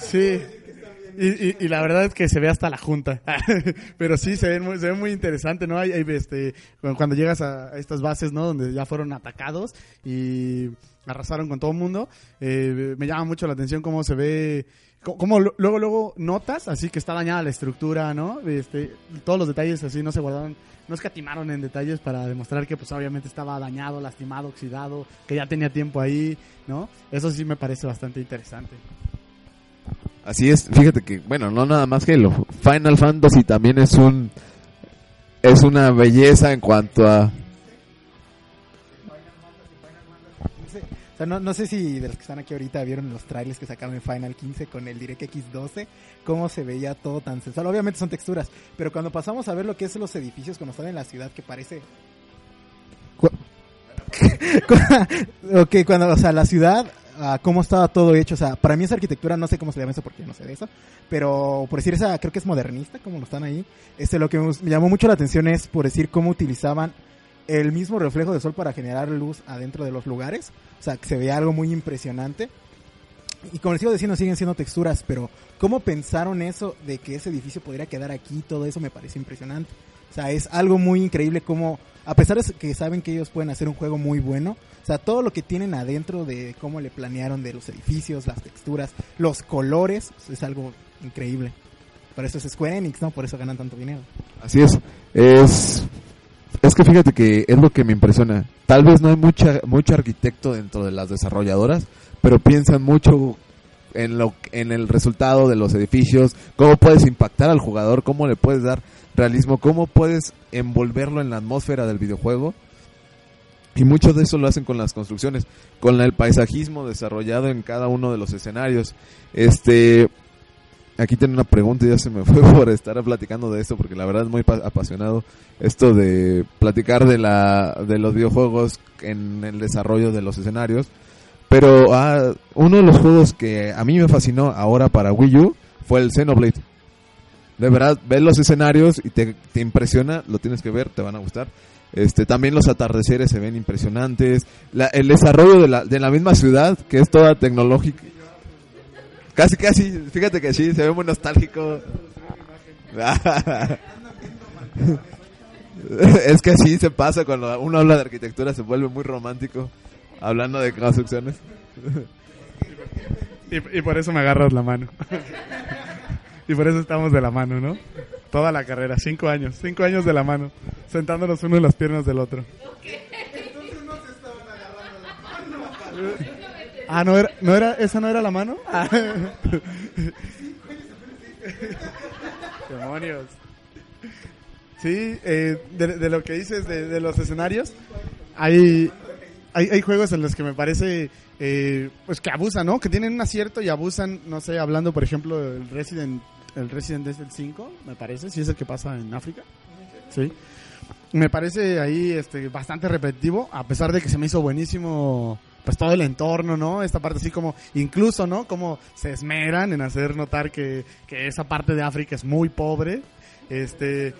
Sí. Y, y, y la verdad es que se ve hasta la junta. Pero sí, se ve muy, se ve muy interesante, ¿no? Hay, este, cuando, llegas a, estas bases, ¿no? Donde ya fueron atacados y arrasaron con todo el mundo. eh, me llama mucho la atención cómo se ve, co- cómo lo- luego, luego notas así que está dañada la estructura, ¿no? Este, todos los detalles así no se guardaron, no escatimaron en detalles para demostrar que pues obviamente estaba dañado, lastimado, oxidado, que ya tenía tiempo ahí, ¿no? Eso sí me parece bastante interesante. Así es, fíjate que, bueno, no nada más que lo Final Fantasy también es un es una belleza en cuanto a O sea, no, no sé si de los que están aquí ahorita vieron los trailers que sacaron en Final 15 con el DirectX 12, cómo se veía todo tan sensual. Obviamente son texturas, pero cuando pasamos a ver lo que es los edificios cuando están en la ciudad, que parece... Ok, cuando, o sea, la ciudad, ah, cómo estaba todo hecho, o sea, para mí esa arquitectura, no sé cómo se llama eso porque no sé de eso, pero por decir esa, creo que es modernista, como lo están ahí. Este, lo que me me llamó mucho la atención es por decir cómo utilizaban el mismo reflejo de sol para generar luz adentro de los lugares. O sea, que se veía algo muy impresionante. Y como les sigo diciendo, siguen siendo texturas, pero cómo pensaron eso de que ese edificio podría quedar aquí, todo eso me parece impresionante. O sea, es algo muy increíble como, a pesar de que saben que ellos pueden hacer un juego muy bueno, o sea, todo lo que tienen adentro de cómo le planearon de los edificios, las texturas, los colores, es algo increíble. Por eso es Square Enix, ¿no? Por eso ganan tanto dinero. Así es. Es es que fíjate que es lo que me impresiona. Tal vez no hay mucha mucho arquitecto dentro de las desarrolladoras, pero piensan mucho en lo en el resultado de los edificios, cómo puedes impactar al jugador, cómo le puedes dar realismo, cómo puedes envolverlo en la atmósfera del videojuego. Y mucho de eso lo hacen con las construcciones, con el paisajismo desarrollado en cada uno de los escenarios. Este, aquí tengo una pregunta ya se me fue por estar platicando de esto porque la verdad es muy pa- apasionado esto de platicar de la de los videojuegos en el desarrollo de los escenarios. Pero ah, uno de los juegos que a mí me fascinó ahora para Wii U fue el Xenoblade. De verdad, ves los escenarios y te, te impresiona, lo tienes que ver, te van a gustar. Este, también los atardeceres se ven impresionantes. La- el desarrollo de la, de la misma ciudad, que es toda tecnológica. Casi, casi, fíjate que sí, se ve muy nostálgico. es que sí se pasa cuando uno habla de arquitectura, se vuelve muy romántico hablando de construcciones. Y, y por eso me agarras la mano. y por eso estamos de la mano, ¿no? Toda la carrera, cinco años, cinco años de la mano, sentándonos uno en las piernas del otro. Ah, no era, no era, esa no era la mano. Ah. Demonios. Sí, eh, de, de lo que dices de, de los escenarios, hay, hay, hay juegos en los que me parece eh, pues que abusan, ¿no? Que tienen un acierto y abusan, no sé, hablando por ejemplo del Resident, el Resident Evil 5, me parece, si es el que pasa en África. Sí. Me parece ahí este bastante repetitivo, a pesar de que se me hizo buenísimo pues todo el entorno, ¿no? Esta parte así como, incluso, ¿no? Como se esmeran en hacer notar que, que esa parte de África es muy pobre. Este,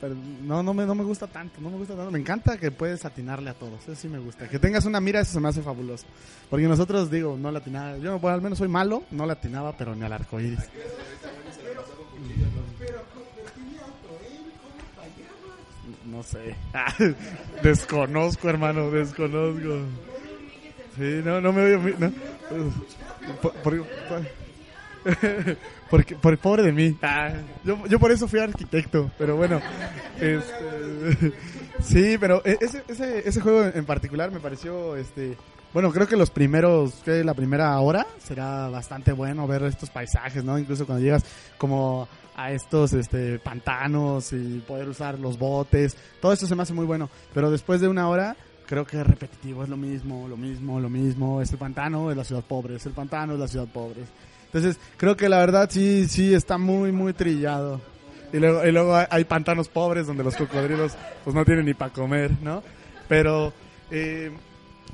pero no, no me, no me gusta tanto, no me gusta tanto. Me encanta que puedes atinarle a todos, eso sí me gusta. Que tengas una mira, eso se me hace fabuloso. Porque nosotros, digo, no latinaba, yo bueno, al menos soy malo, no latinaba, pero ni al arco iris. No sé. desconozco, hermano, desconozco. Sí, no, no me veo. No. Por, por- por- porque, por pobre de mí. Ah, yo, yo por eso fui arquitecto, pero bueno. este, sí, pero e- ese, ese, ese juego en particular me pareció, este, bueno, creo que los primeros, que la primera hora será bastante bueno ver estos paisajes, ¿no? Incluso cuando llegas como a estos este pantanos y poder usar los botes, todo esto se me hace muy bueno, pero después de una hora creo que es repetitivo, es lo mismo, lo mismo, lo mismo, es el pantano, es la ciudad pobre, es el pantano, es la ciudad pobre. Entonces, creo que la verdad sí sí está muy muy trillado. Y luego, y luego hay- pantanos pobres donde los cocodrilos pues no tienen ni para comer, ¿no? Pero, eh,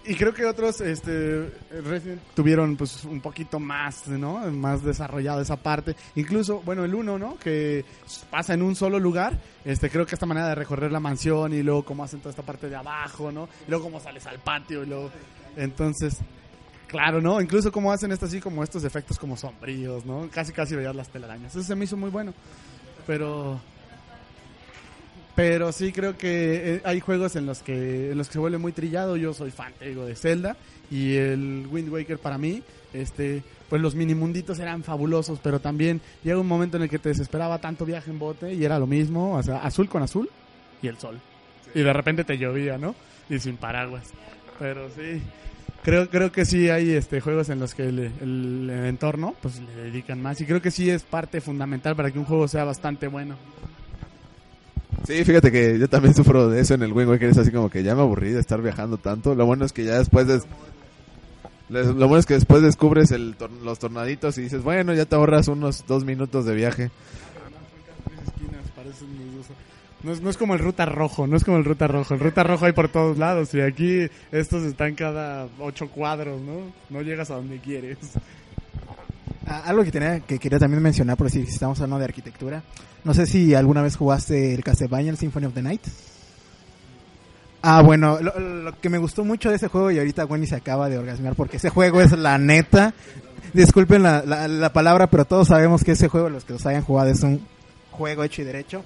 y creo que otros, este, Resident tuvieron pues un poquito más, ¿no? Más desarrollado esa parte. Incluso, bueno, el uno, ¿no? Que pasa en un solo lugar. Este, creo que esta manera de recorrer la mansión y luego cómo hacen toda esta parte de abajo, ¿no? Y luego cómo sales al patio y luego, entonces, claro, ¿no? Incluso cómo hacen esto así como estos efectos como sombríos, ¿no? Casi casi veías las telarañas. Eso se me hizo muy bueno. Pero pero sí creo que eh, hay juegos en los que en los que se vuelve muy trillado. Yo soy fan te digo, de Zelda y el Wind Waker para mí, este, pues los mini munditos eran fabulosos, pero también llega un momento en el que te desesperaba tanto viaje en bote y era lo mismo, o sea, azul con azul y el sol. Y de repente te llovía, ¿no? Y sin paraguas. Pero sí, creo creo que sí hay este juegos en los que el, el entorno pues le dedican más y creo que sí es parte fundamental para que un juego sea bastante bueno. Sí, fíjate que yo también sufro de eso en el Wind Waker. Es así como que ya me aburrí de estar viajando tanto. Lo bueno es que ya después de... Lo bueno es que después descubres el tor- los tornaditos y dices, bueno, ya te ahorras unos dos minutos de viaje. No es, no es como el ruta rojo, no es como el ruta rojo. El ruta rojo hay por todos lados y aquí estos están cada ocho cuadros, ¿no? No llegas a donde quieres. Ah, algo que, tenía, que quería también mencionar, por si estamos hablando de arquitectura. No sé si alguna vez jugaste el Castlevania, el Symphony of the Night. Ah, bueno, lo, lo que me gustó mucho de ese juego, y ahorita Wendy se acaba de orgasmear, porque ese juego es la neta. Disculpen la, la, la palabra, pero todos sabemos que ese juego, los que los hayan jugado, es un juego hecho y derecho.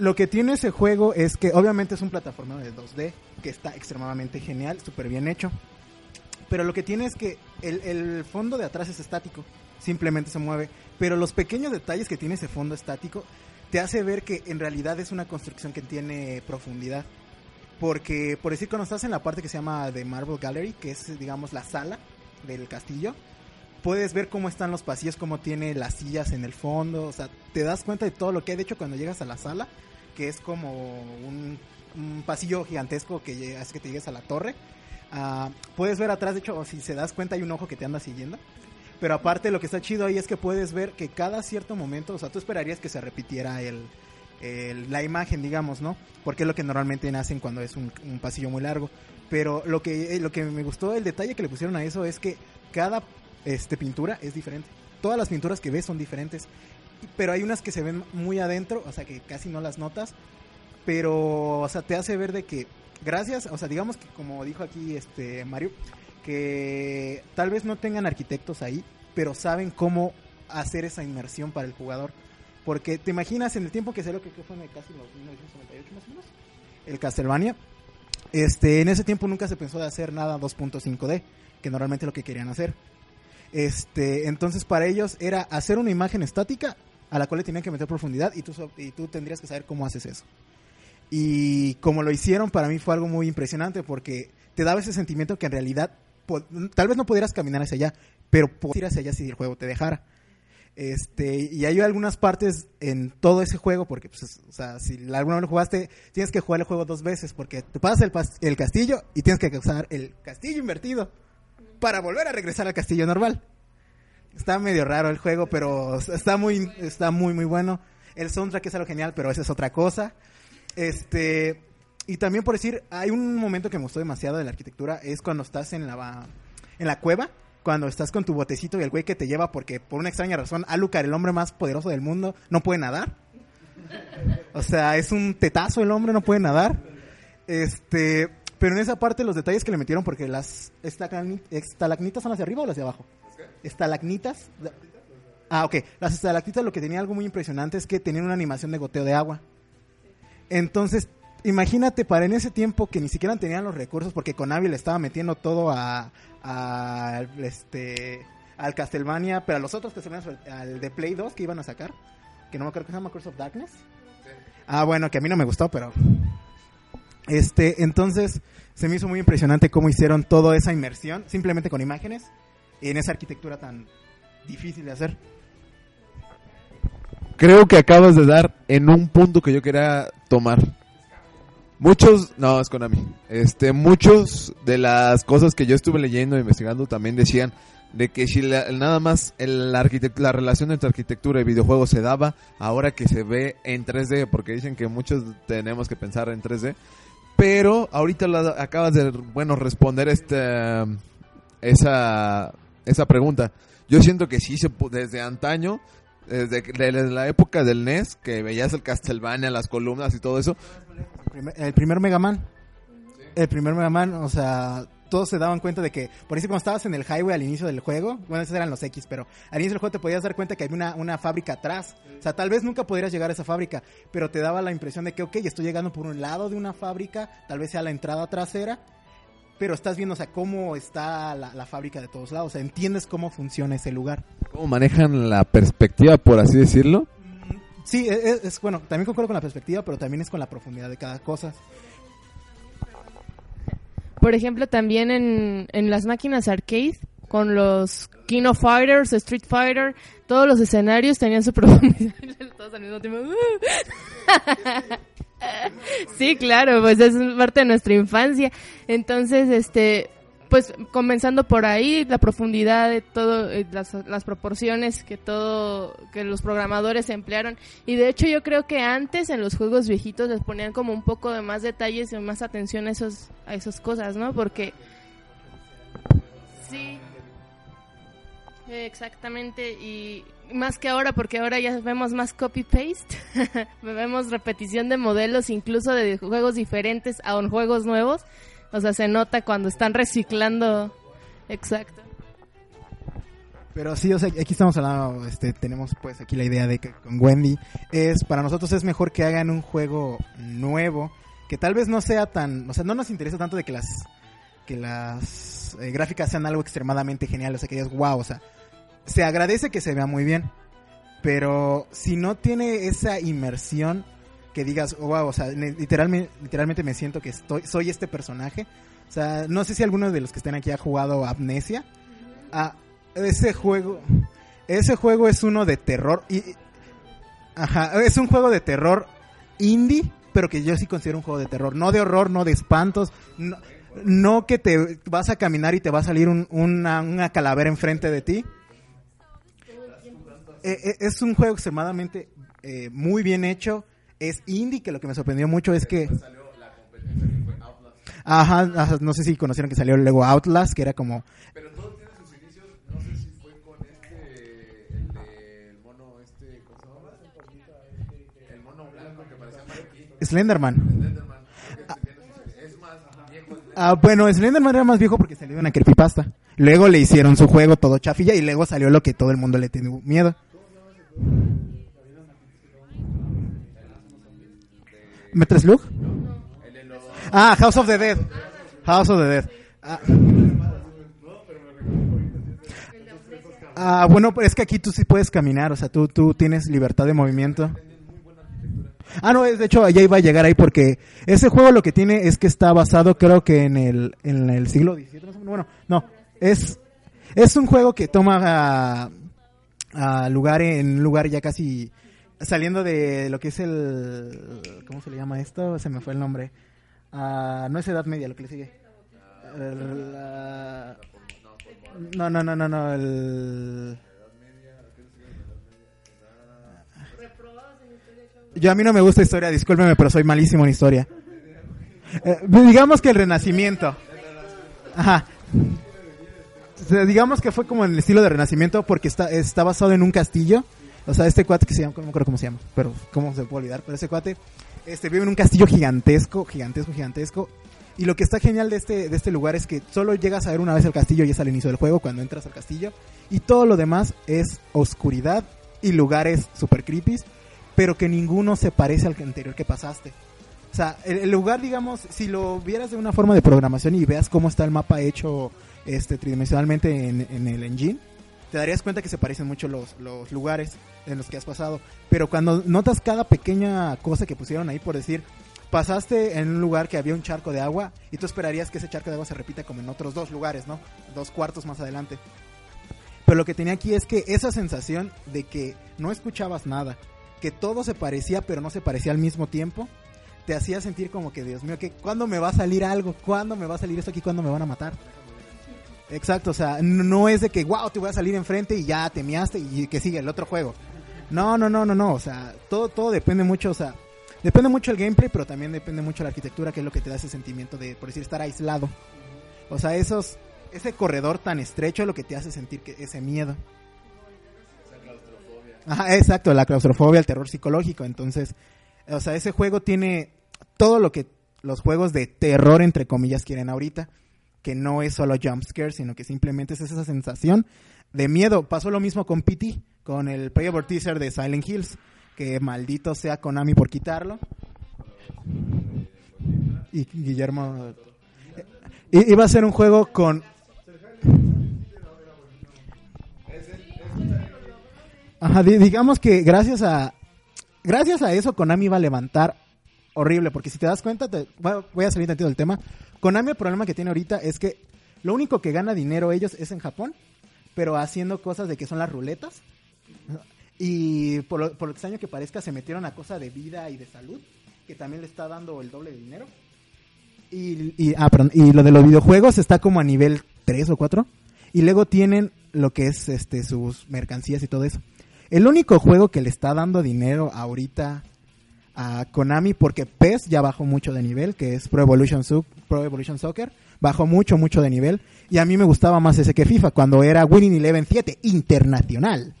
Lo que tiene ese juego es que obviamente es un plataforma de 2D, que está extremadamente genial, súper bien hecho. Pero lo que tiene es que el, el fondo de atrás es estático, simplemente se mueve. Pero los pequeños detalles que tiene ese fondo estático te hace ver que en realidad es una construcción que tiene profundidad. Porque, por decir, cuando estás en la parte que se llama The Marble Gallery, que es, digamos, la sala del castillo, puedes ver cómo están los pasillos, cómo tiene las sillas en el fondo, o sea, te das cuenta de todo lo que hay. De hecho, cuando llegas a la sala, que es como un, un pasillo gigantesco que hace que te llegues a la torre, ah, puedes ver atrás, de hecho, si se das cuenta, hay un ojo que te anda siguiendo. Pero aparte, lo que está chido ahí es que puedes ver que cada cierto momento, o sea, tú esperarías que se repitiera el, el- la imagen, digamos, ¿no? Porque es lo que normalmente hacen cuando es un, un pasillo muy largo. Pero lo que, eh, lo que me gustó, el detalle que le pusieron a eso es que cada este, pintura es diferente. Todas las pinturas que ves son diferentes. Pero hay unas que se ven muy adentro, o sea, que casi no las notas. Pero, o sea, te hace ver de que, gracias, o sea, digamos que como dijo aquí este Mario, que tal vez no tengan arquitectos ahí, pero saben cómo hacer esa inmersión para el jugador. Porque te imaginas en el tiempo que salió, que que fue en casi los 1998 más o menos, el Castlevania, este, en ese tiempo nunca se pensó de hacer nada 2.5D, que normalmente es lo que querían hacer. Este, entonces para ellos era hacer una imagen estática a la cual le tenían que meter profundidad y tú, y tú tendrías que saber cómo haces eso. Y como lo hicieron, para mí fue algo muy impresionante porque te daba ese sentimiento que en realidad tal vez no pudieras caminar hacia allá, pero podrías ir hacia allá si el juego te dejara. Este, y hay algunas partes en todo ese juego, porque, pues, es- o sea, si alguna vez lo jugaste, tienes que jugar el juego dos veces, porque te pasas el, el castillo y tienes que usar el castillo invertido para volver a regresar al castillo normal. Está medio raro el juego, pero está muy, está muy, muy bueno. El soundtrack es algo genial, pero esa es otra cosa. Este, y también por decir, hay un momento que me gustó demasiado de la arquitectura, es cuando estás en la, en la cueva, cuando estás con tu botecito y el güey que te lleva, porque por una extraña razón, Alucard, el hombre más poderoso del mundo, no puede nadar. O sea, es un tetazo el hombre, no puede nadar. Este, pero en esa parte los detalles que le metieron, porque las estalagni- estalagnitas son hacia arriba o las de abajo. Estalagnitas. Ah, ok. Las estalactitas lo que tenía algo muy impresionante es que tenían una animación de goteo de agua. Entonces, imagínate para en ese tiempo que ni siquiera tenían los recursos porque Konami le estaba metiendo todo a, a este al Castlevania, pero a los otros Castlevania, al de Play 2 que iban a sacar, que no me acuerdo que se llama Curse of Darkness. Ah, bueno, que a mí no me gustó, pero este, entonces se me hizo muy impresionante cómo hicieron toda esa inmersión simplemente con imágenes en esa arquitectura tan difícil de hacer. Creo que acabas de dar en un punto que yo quería tomar. Muchos, no, es Konami. Este, muchos de las cosas que yo estuve leyendo e investigando también decían de que si la- nada más el arquitect- la relación entre arquitectura y videojuegos se daba ahora que se ve en 3D, porque dicen que muchos tenemos que pensar en 3D, pero ahorita la- acabas de, bueno, responder este, esa, esa pregunta. Yo siento que sí, se, desde antaño, desde, la época del NES, que veías el Castlevania, las columnas y todo eso, El primer, el Mega Man. El primer Mega Man, o sea, todos se daban cuenta de que, por eso cuando estabas en el highway al inicio del juego, bueno, esos eran los X, pero al inicio del juego te podías dar cuenta que había una, una fábrica atrás. O sea, tal vez nunca podrías llegar a esa fábrica, pero te daba la impresión de que, ok, estoy llegando por un lado de una fábrica, tal vez sea la entrada trasera, pero estás viendo, o sea, cómo está la, la fábrica de todos lados, o sea, entiendes cómo funciona ese lugar. cómo manejan la perspectiva, por así decirlo. Sí, e, es, es- bueno, también concuerdo con la perspectiva, pero también es con la profundidad de cada cosa. Por ejemplo, también en, en las máquinas arcade, con los Kino Fighters, Street Fighter, todos los escenarios tenían su profundidad. Todos al mismo tiempo. sí, claro, pues es parte de nuestra infancia. Entonces, este, pues comenzando por ahí, la profundidad de todo, eh, las, las proporciones que todo, que los programadores emplearon. Y de hecho yo creo que antes en los juegos viejitos les ponían como un poco de más detalles y más atención a esos, a esas cosas, ¿no? Porque sí, exactamente y más que ahora porque ahora ya vemos más copy paste, vemos repetición de modelos incluso de juegos diferentes a juegos nuevos. O sea, se nota cuando están reciclando. Exacto. Pero sí, o sea, aquí estamos hablando, este, tenemos pues aquí la idea de que con Wendy es, para nosotros es mejor que hagan un juego nuevo, que tal vez no sea tan, o sea, no nos interesa tanto de que las, que las eh, gráficas sean algo extremadamente genial, o sea, que digas, wow, o sea, se agradece que se vea muy bien, pero si no tiene esa inmersión, que digas, oh, wow, o sea, literalmente, literalmente me siento que estoy, soy este personaje, o sea, no sé si alguno de los que estén aquí ha jugado Amnesia, Ah, ese juego. Ese juego es uno de terror. Y, ajá, es un juego de terror indie, pero que yo sí considero un juego de terror. No de horror, no de espantos. No, que te vas a caminar y te va a salir un- una calavera enfrente de ti. Eh, eh, es un juego extremadamente eh, muy bien hecho. Es indie, que lo que me sorprendió mucho es que... Ajá, ajá, no sé si conocieron que salió luego Outlast, que era como Pero todo tiene sus inicios, no sé si fue con este, el del mono, este, ¿cómo se llama? El mono blanco que parecía marquín, Slenderman. Slenderman, que sus- es más viejo. Ah, bueno, Slenderman era más viejo porque salió de una creepypasta. Luego le hicieron su juego todo chafilla y luego salió lo que todo el mundo le tiene miedo. ¿Metal Slug? Ah, House of the Dead. House of the Dead. Ah. Ah, bueno, es que aquí tú sí puedes caminar, o sea, tú, tú tienes libertad de movimiento. Ah, no, es, de hecho, ya iba a llegar ahí porque ese juego lo que tiene es que está basado, creo que en el, en el siglo XVII. Bueno, no, es, es un juego que toma a, lugar en lugar ya casi saliendo de lo que es el, ¿cómo se le llama esto? Se me fue el nombre. Ah, no es Edad Media, lo que le sigue. No, no, no, no, no, el... Yo a mí no me gusta historia, discúlpeme, pero soy malísimo en historia. Eh, digamos que el Renacimiento. Ajá. Digamos que fue como en el estilo de Renacimiento porque está, está basado en un castillo. O sea, este cuate que se llama, no me acuerdo cómo se llama, pero cómo se puede olvidar, pero ese cuate este vive en un castillo gigantesco, gigantesco, gigantesco. Y lo que está genial de este, de este lugar es que solo llegas a ver una vez el castillo y es al inicio del juego cuando entras al castillo. Y todo lo demás es oscuridad y lugares super creepy, pero que ninguno se parece al anterior que pasaste. O sea, el, el lugar, digamos, si lo vieras de una forma de programación y veas cómo está el mapa hecho este tridimensionalmente en, el engine, te darías cuenta que se parecen mucho los, los lugares en los que has pasado. Pero cuando notas cada pequeña cosa que pusieron ahí, por decir, pasaste en un lugar que había un charco de agua y tú esperarías que ese charco de agua se repita como en otros dos lugares, ¿no? Dos cuartos más adelante. Pero lo que tenía aquí es que esa sensación de que no escuchabas nada, que todo se parecía pero no se parecía al mismo tiempo, te hacía sentir como que, Dios mío, que ¿cuándo me va a salir algo? ¿Cuándo me va a salir esto aquí? ¿Cuándo me van a matar? Exacto, o sea, no es de que, wow, te voy a salir enfrente y ya te miaste y que sigue el otro juego. No, no, no, no, no, o sea, todo, todo depende mucho, o sea, depende mucho el gameplay, pero también depende mucho la arquitectura, que es lo que te da ese sentimiento de, por decir, estar aislado. O sea, esos, ese corredor tan estrecho es lo que te hace sentir que ese miedo. Ajá, exacto, la claustrofobia, el terror psicológico. Entonces, o sea, ese juego tiene todo lo que los juegos de terror, entre comillas, quieren ahorita. Que no es solo jump scare, sino que simplemente es esa sensación de miedo. Pasó lo mismo con PT, con el playable teaser de Silent Hills. Que maldito sea Konami por quitarlo. Y Guillermo. I- Iba a ser un juego con Ajá, di- digamos que gracias a gracias a eso Konami va a levantar horrible, porque si te das cuenta, te- voy a salir tantito del tema. Konami el problema que tiene ahorita es que lo único que gana dinero ellos es en Japón, pero haciendo cosas de que son las ruletas. Y por lo, por lo extraño que parezca, se metieron a cosa de vida y de salud, que también le está dando el doble de dinero. Y, y, ah, perdón, y lo de los videojuegos está como a nivel 3 o 4. Y luego tienen lo que es este sus mercancías y todo eso. El único juego que le está dando dinero ahorita a Konami, porque PES ya bajó mucho de nivel, que es Pro Evolution, Soccer, bajó mucho, mucho de nivel. Y a mí me gustaba más ese que FIFA, cuando era Winning Eleven 7, internacional.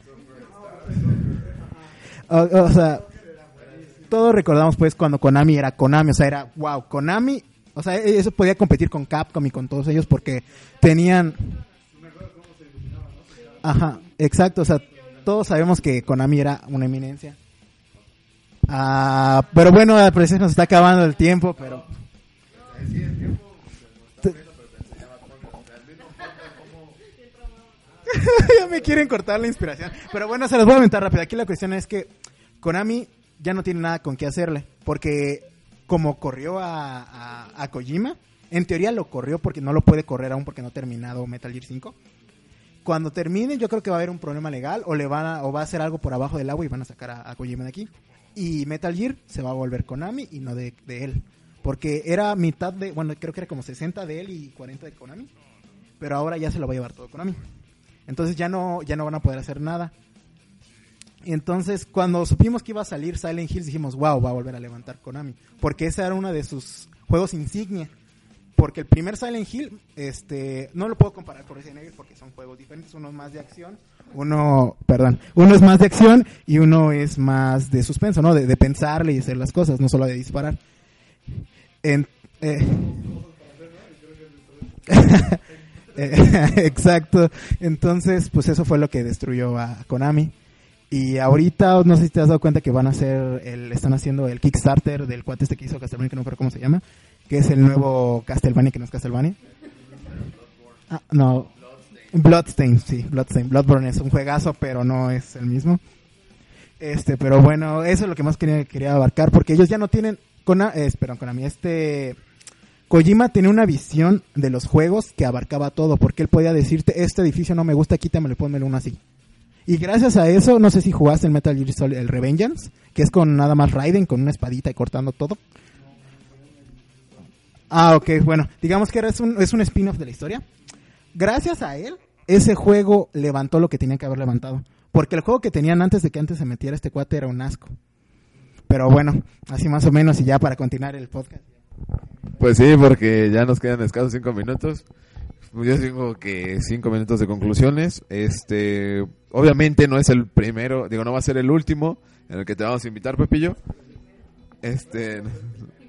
O, o sea, todos recordamos pues cuando Konami era Konami, o sea, era wow, Konami, o sea, e- eso podía competir con Capcom y con todos ellos porque tenían Ajá, exacto, o sea, todos sabemos que Konami era una eminencia. Ah, pero bueno, al parecer nos está acabando el tiempo, pero ya me quieren cortar la inspiración. Pero bueno, se los voy a aventar rápido. Aquí la cuestión es que Konami ya no tiene nada con qué hacerle. Porque como corrió a, a, Kojima, en teoría lo corrió porque no lo puede correr aún porque no ha terminado Metal Gear 5. Cuando termine, yo creo que va a haber un problema legal o le van a, o va a hacer algo por abajo del agua y van a sacar a, a Kojima de aquí. Y Metal Gear se va a volver Konami y no de, él. Porque era mitad de, bueno, creo que era como 60 de él y 40 de Konami. Pero ahora ya se lo va a llevar todo Konami. Entonces ya no, ya no van a poder hacer nada. Entonces, cuando supimos que iba a salir Silent Hills, dijimos, wow, va a volver a levantar Konami. Porque ese era uno de sus juegos insignia. Porque el primer Silent Hill, este, no lo puedo comparar con Resident Evil porque son juegos diferentes. Uno es más de acción, uno, perdón, uno es más de acción y uno es más de suspenso, ¿no? De, pensarle y hacer las cosas, no solo de disparar. Eh, Exacto. Entonces, pues eso fue lo que destruyó a Konami. Y ahorita, no sé si te has dado cuenta que van a hacer, el, están haciendo el Kickstarter del cuate este que hizo Castlevania, que no recuerdo cómo se llama, que es el nuevo Castlevania, que no es Castlevania. Ah, no. Bloodstain, sí, Bloodstain. Bloodborne es un juegazo, pero no es el mismo. Este, pero bueno, eso es lo que más quería, quería abarcar, porque ellos ya no tienen, con, eh, perdón, Konami, este, Kojima tenía una visión de los juegos que abarcaba todo, porque él podía decirte, este edificio no me gusta, quítamelo pónmelo uno así. Y gracias a eso, no sé si jugaste el Metal Gear Solid, el Revengeance, que es con nada más Raiden, con una espadita y cortando todo. Ah, ok, bueno, digamos que era- es un, es un spin-off de la historia. Gracias a él, ese juego levantó lo que tenía que haber levantado. Porque el juego que tenían antes de que antes se metiera este cuate era un asco. Pero bueno, así más o menos y ya para continuar el podcast. Pues sí, porque ya nos quedan escasos cinco minutos. Pues Yo digo que cinco minutos de conclusiones. Este, obviamente no es el primero, digo, no va a ser el último en el que te vamos a invitar, Pepillo. Este.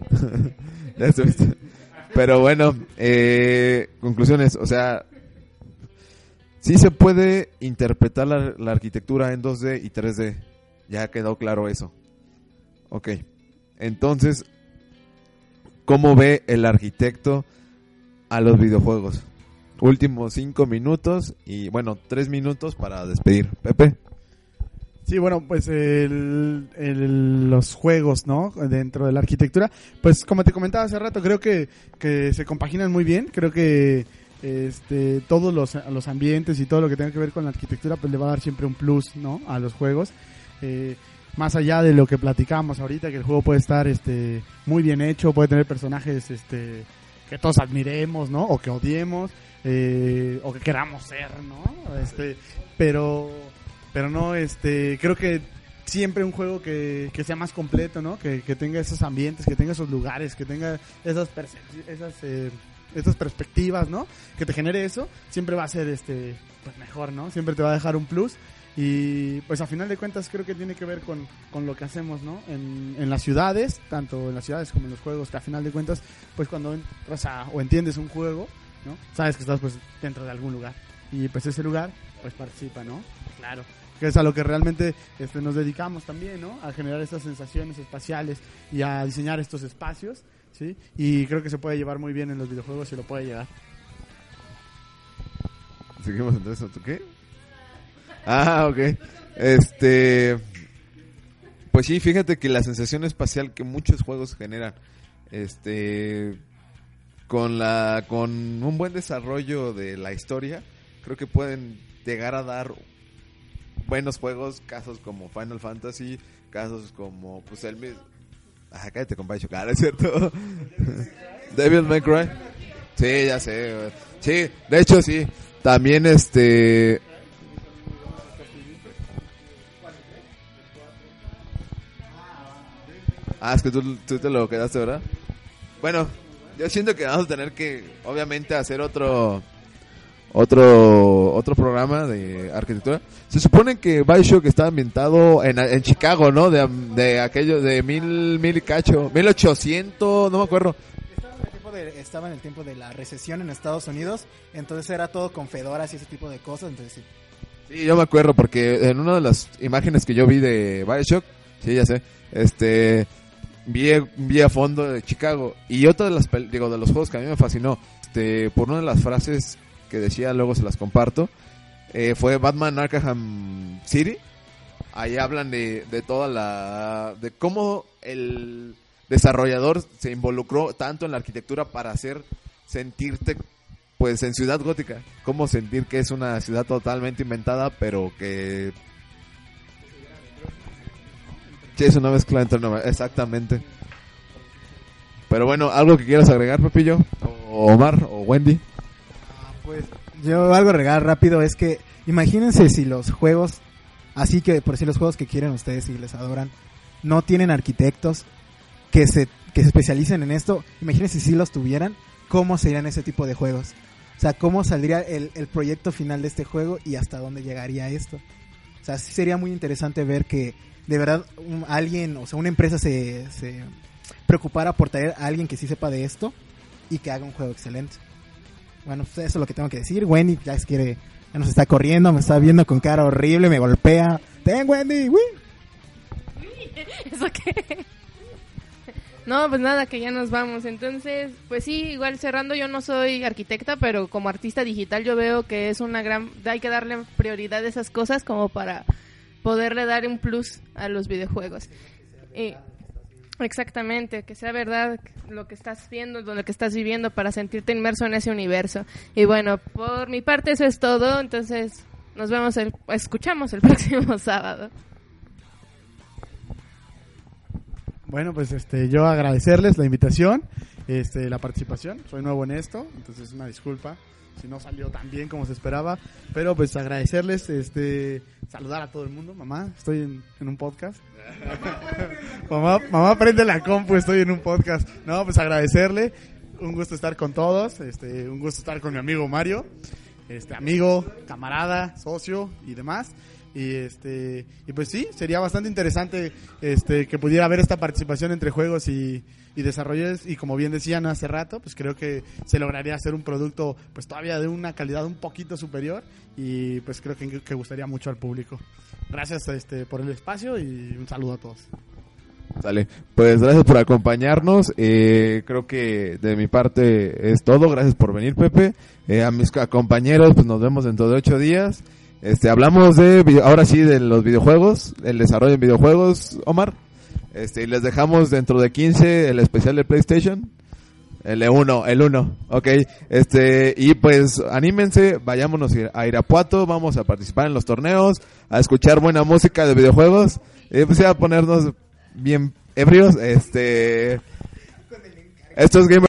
Pero bueno, eh, conclusiones, o sea, sí se puede interpretar la, la arquitectura en 2D y 3D. Ya quedó claro eso. Ok. Entonces, ¿cómo ve el arquitecto a los videojuegos? Últimos cinco minutos y bueno, tres minutos para despedir. Pepe. Sí, bueno, pues el, el- los juegos, ¿no? Dentro de la arquitectura, pues como te comentaba hace rato, creo que, que se compaginan muy bien. Creo que este, todos los, los ambientes y todo lo que tenga que ver con la arquitectura, pues le va a dar siempre un plus, ¿no? A los juegos. Eh, más allá de lo que platicamos ahorita, que el juego puede estar este, muy bien hecho, puede tener personajes este, que todos admiremos, ¿no? O que odiemos, eh, o que queramos ser, ¿no? Este, pero, pero no, este, creo que siempre un juego que, que sea más completo, ¿no? Que, que tenga esos ambientes, que tenga esos lugares, que tenga esas esas eh, perspectivas, ¿no? Que te genere eso, siempre va a ser este pues mejor, ¿no? Siempre te va a dejar un plus y pues a final de cuentas creo que tiene que ver con, con lo que hacemos, ¿no? En, en las ciudades, tanto en las ciudades como en los juegos, que a final de cuentas pues cuando entras a, o entiendes un juego, ¿no? Sabes que estás pues dentro de algún lugar y pues ese lugar pues participa, ¿no? Claro. Que es a lo que realmente este, nos dedicamos también, ¿no? A generar estas sensaciones espaciales y a diseñar estos espacios, ¿sí? Y creo que se puede llevar muy bien en los videojuegos y lo puede llegar. Seguimos entonces, ¿tú qué? Ah, ok. Este. Pues sí, fíjate que la sensación espacial que muchos juegos generan, este. Con, la, con un buen desarrollo de la historia, creo que pueden llegar a dar buenos juegos, casos como Final Fantasy, casos como, pues el mismo. Ah, cállate, compadre, chocar, ¿es cierto? Devil May Cry. Sí, ya sé. Sí, de hecho sí. También este... Ah, es que tú, tú te lo quedaste, ¿verdad? Bueno, yo siento que vamos a tener que, obviamente, hacer otro otro otro programa de arquitectura. Se supone que Bioshock está ambientado en, en Chicago, ¿no? De, de aquello de mil, mil y cacho, mil ochocientos, no me acuerdo. Estaba en, el tiempo de, estaba en el tiempo de la recesión en Estados Unidos, entonces era todo con fedoras y ese tipo de cosas, entonces sí. Sí, yo me acuerdo porque en una de las imágenes que yo vi de Bioshock, sí, ya sé, este, vi, vi a fondo de Chicago y otra de las, digo, de los juegos que a mí me fascinó, este, por una de las frases que decía, luego se las comparto, eh, fue Batman Arkham City. Ahí hablan de, de toda la, de cómo el desarrollador se involucró tanto en la arquitectura para hacer sentirte pues en Ciudad Gótica, cómo sentir que es una ciudad totalmente inventada, pero que es una mezcla entre exactamente. Pero bueno, algo que quieras agregar, Pepillo, o Omar, o Wendy. Pues yo algo regal rápido es que imagínense si los juegos, así que por si los juegos que quieren ustedes y les adoran, no tienen arquitectos que se, que se especialicen en esto, imagínense si los tuvieran, cómo serían ese tipo de juegos. O sea, cómo saldría el, el proyecto final de este juego y hasta dónde llegaría esto. O sea, sí sería muy interesante ver que de verdad alguien, o sea, una empresa se, se preocupara por traer a alguien que sí sepa de esto y que haga un juego excelente. Bueno, pues eso es lo que tengo que decir. Wendy ya quiere, ya nos está corriendo, me está viendo con cara horrible, me golpea. ¡Ten, Wendy! ¡Uy! ¿Eso qué? No, pues nada, que ya nos vamos. Entonces, pues sí, igual cerrando, yo no soy arquitecta, pero como artista digital yo veo que es una gran... Hay que darle prioridad a esas cosas como para poderle dar un plus a los videojuegos. Y- exactamente, que sea verdad lo que estás viendo, lo que estás viviendo para sentirte inmerso en ese universo. Y bueno, por mi parte eso es todo, entonces nos vemos, el, escuchamos el próximo sábado. Bueno, pues este, yo agradecerles la invitación, este, la participación. Soy nuevo en esto, entonces una disculpa si no salió tan bien como se esperaba. Pero pues agradecerles, este, saludar a todo el mundo. Mamá, estoy en, en un podcast. mamá, mamá, prende la compu, estoy en un podcast. No, pues agradecerle. Un gusto estar con todos. Este, un gusto estar con mi amigo Mario. Este, amigo, camarada, socio y demás. Y este y pues sí, sería bastante interesante este que pudiera haber esta participación entre juegos y, y desarrolladores y como bien decían hace rato, pues creo que se lograría hacer un producto pues todavía de una calidad un poquito superior y pues creo que, que gustaría mucho al público. Gracias este por el espacio y un saludo a todos. Sale. Pues gracias por acompañarnos. Eh, creo que de mi parte es todo. Gracias por venir, Pepe. Eh, a mis compañeros, pues nos vemos dentro de ocho días. Este, hablamos de, ahora sí, de los videojuegos, el desarrollo en videojuegos, Omar. Este, y les dejamos dentro de 15 el especial de PlayStation. El 1, el 1, ok. Este, y pues anímense, vayámonos a Irapuato, vamos a participar en los torneos, a escuchar buena música de videojuegos, y pues a ponernos bien ebrios, este, estos gamers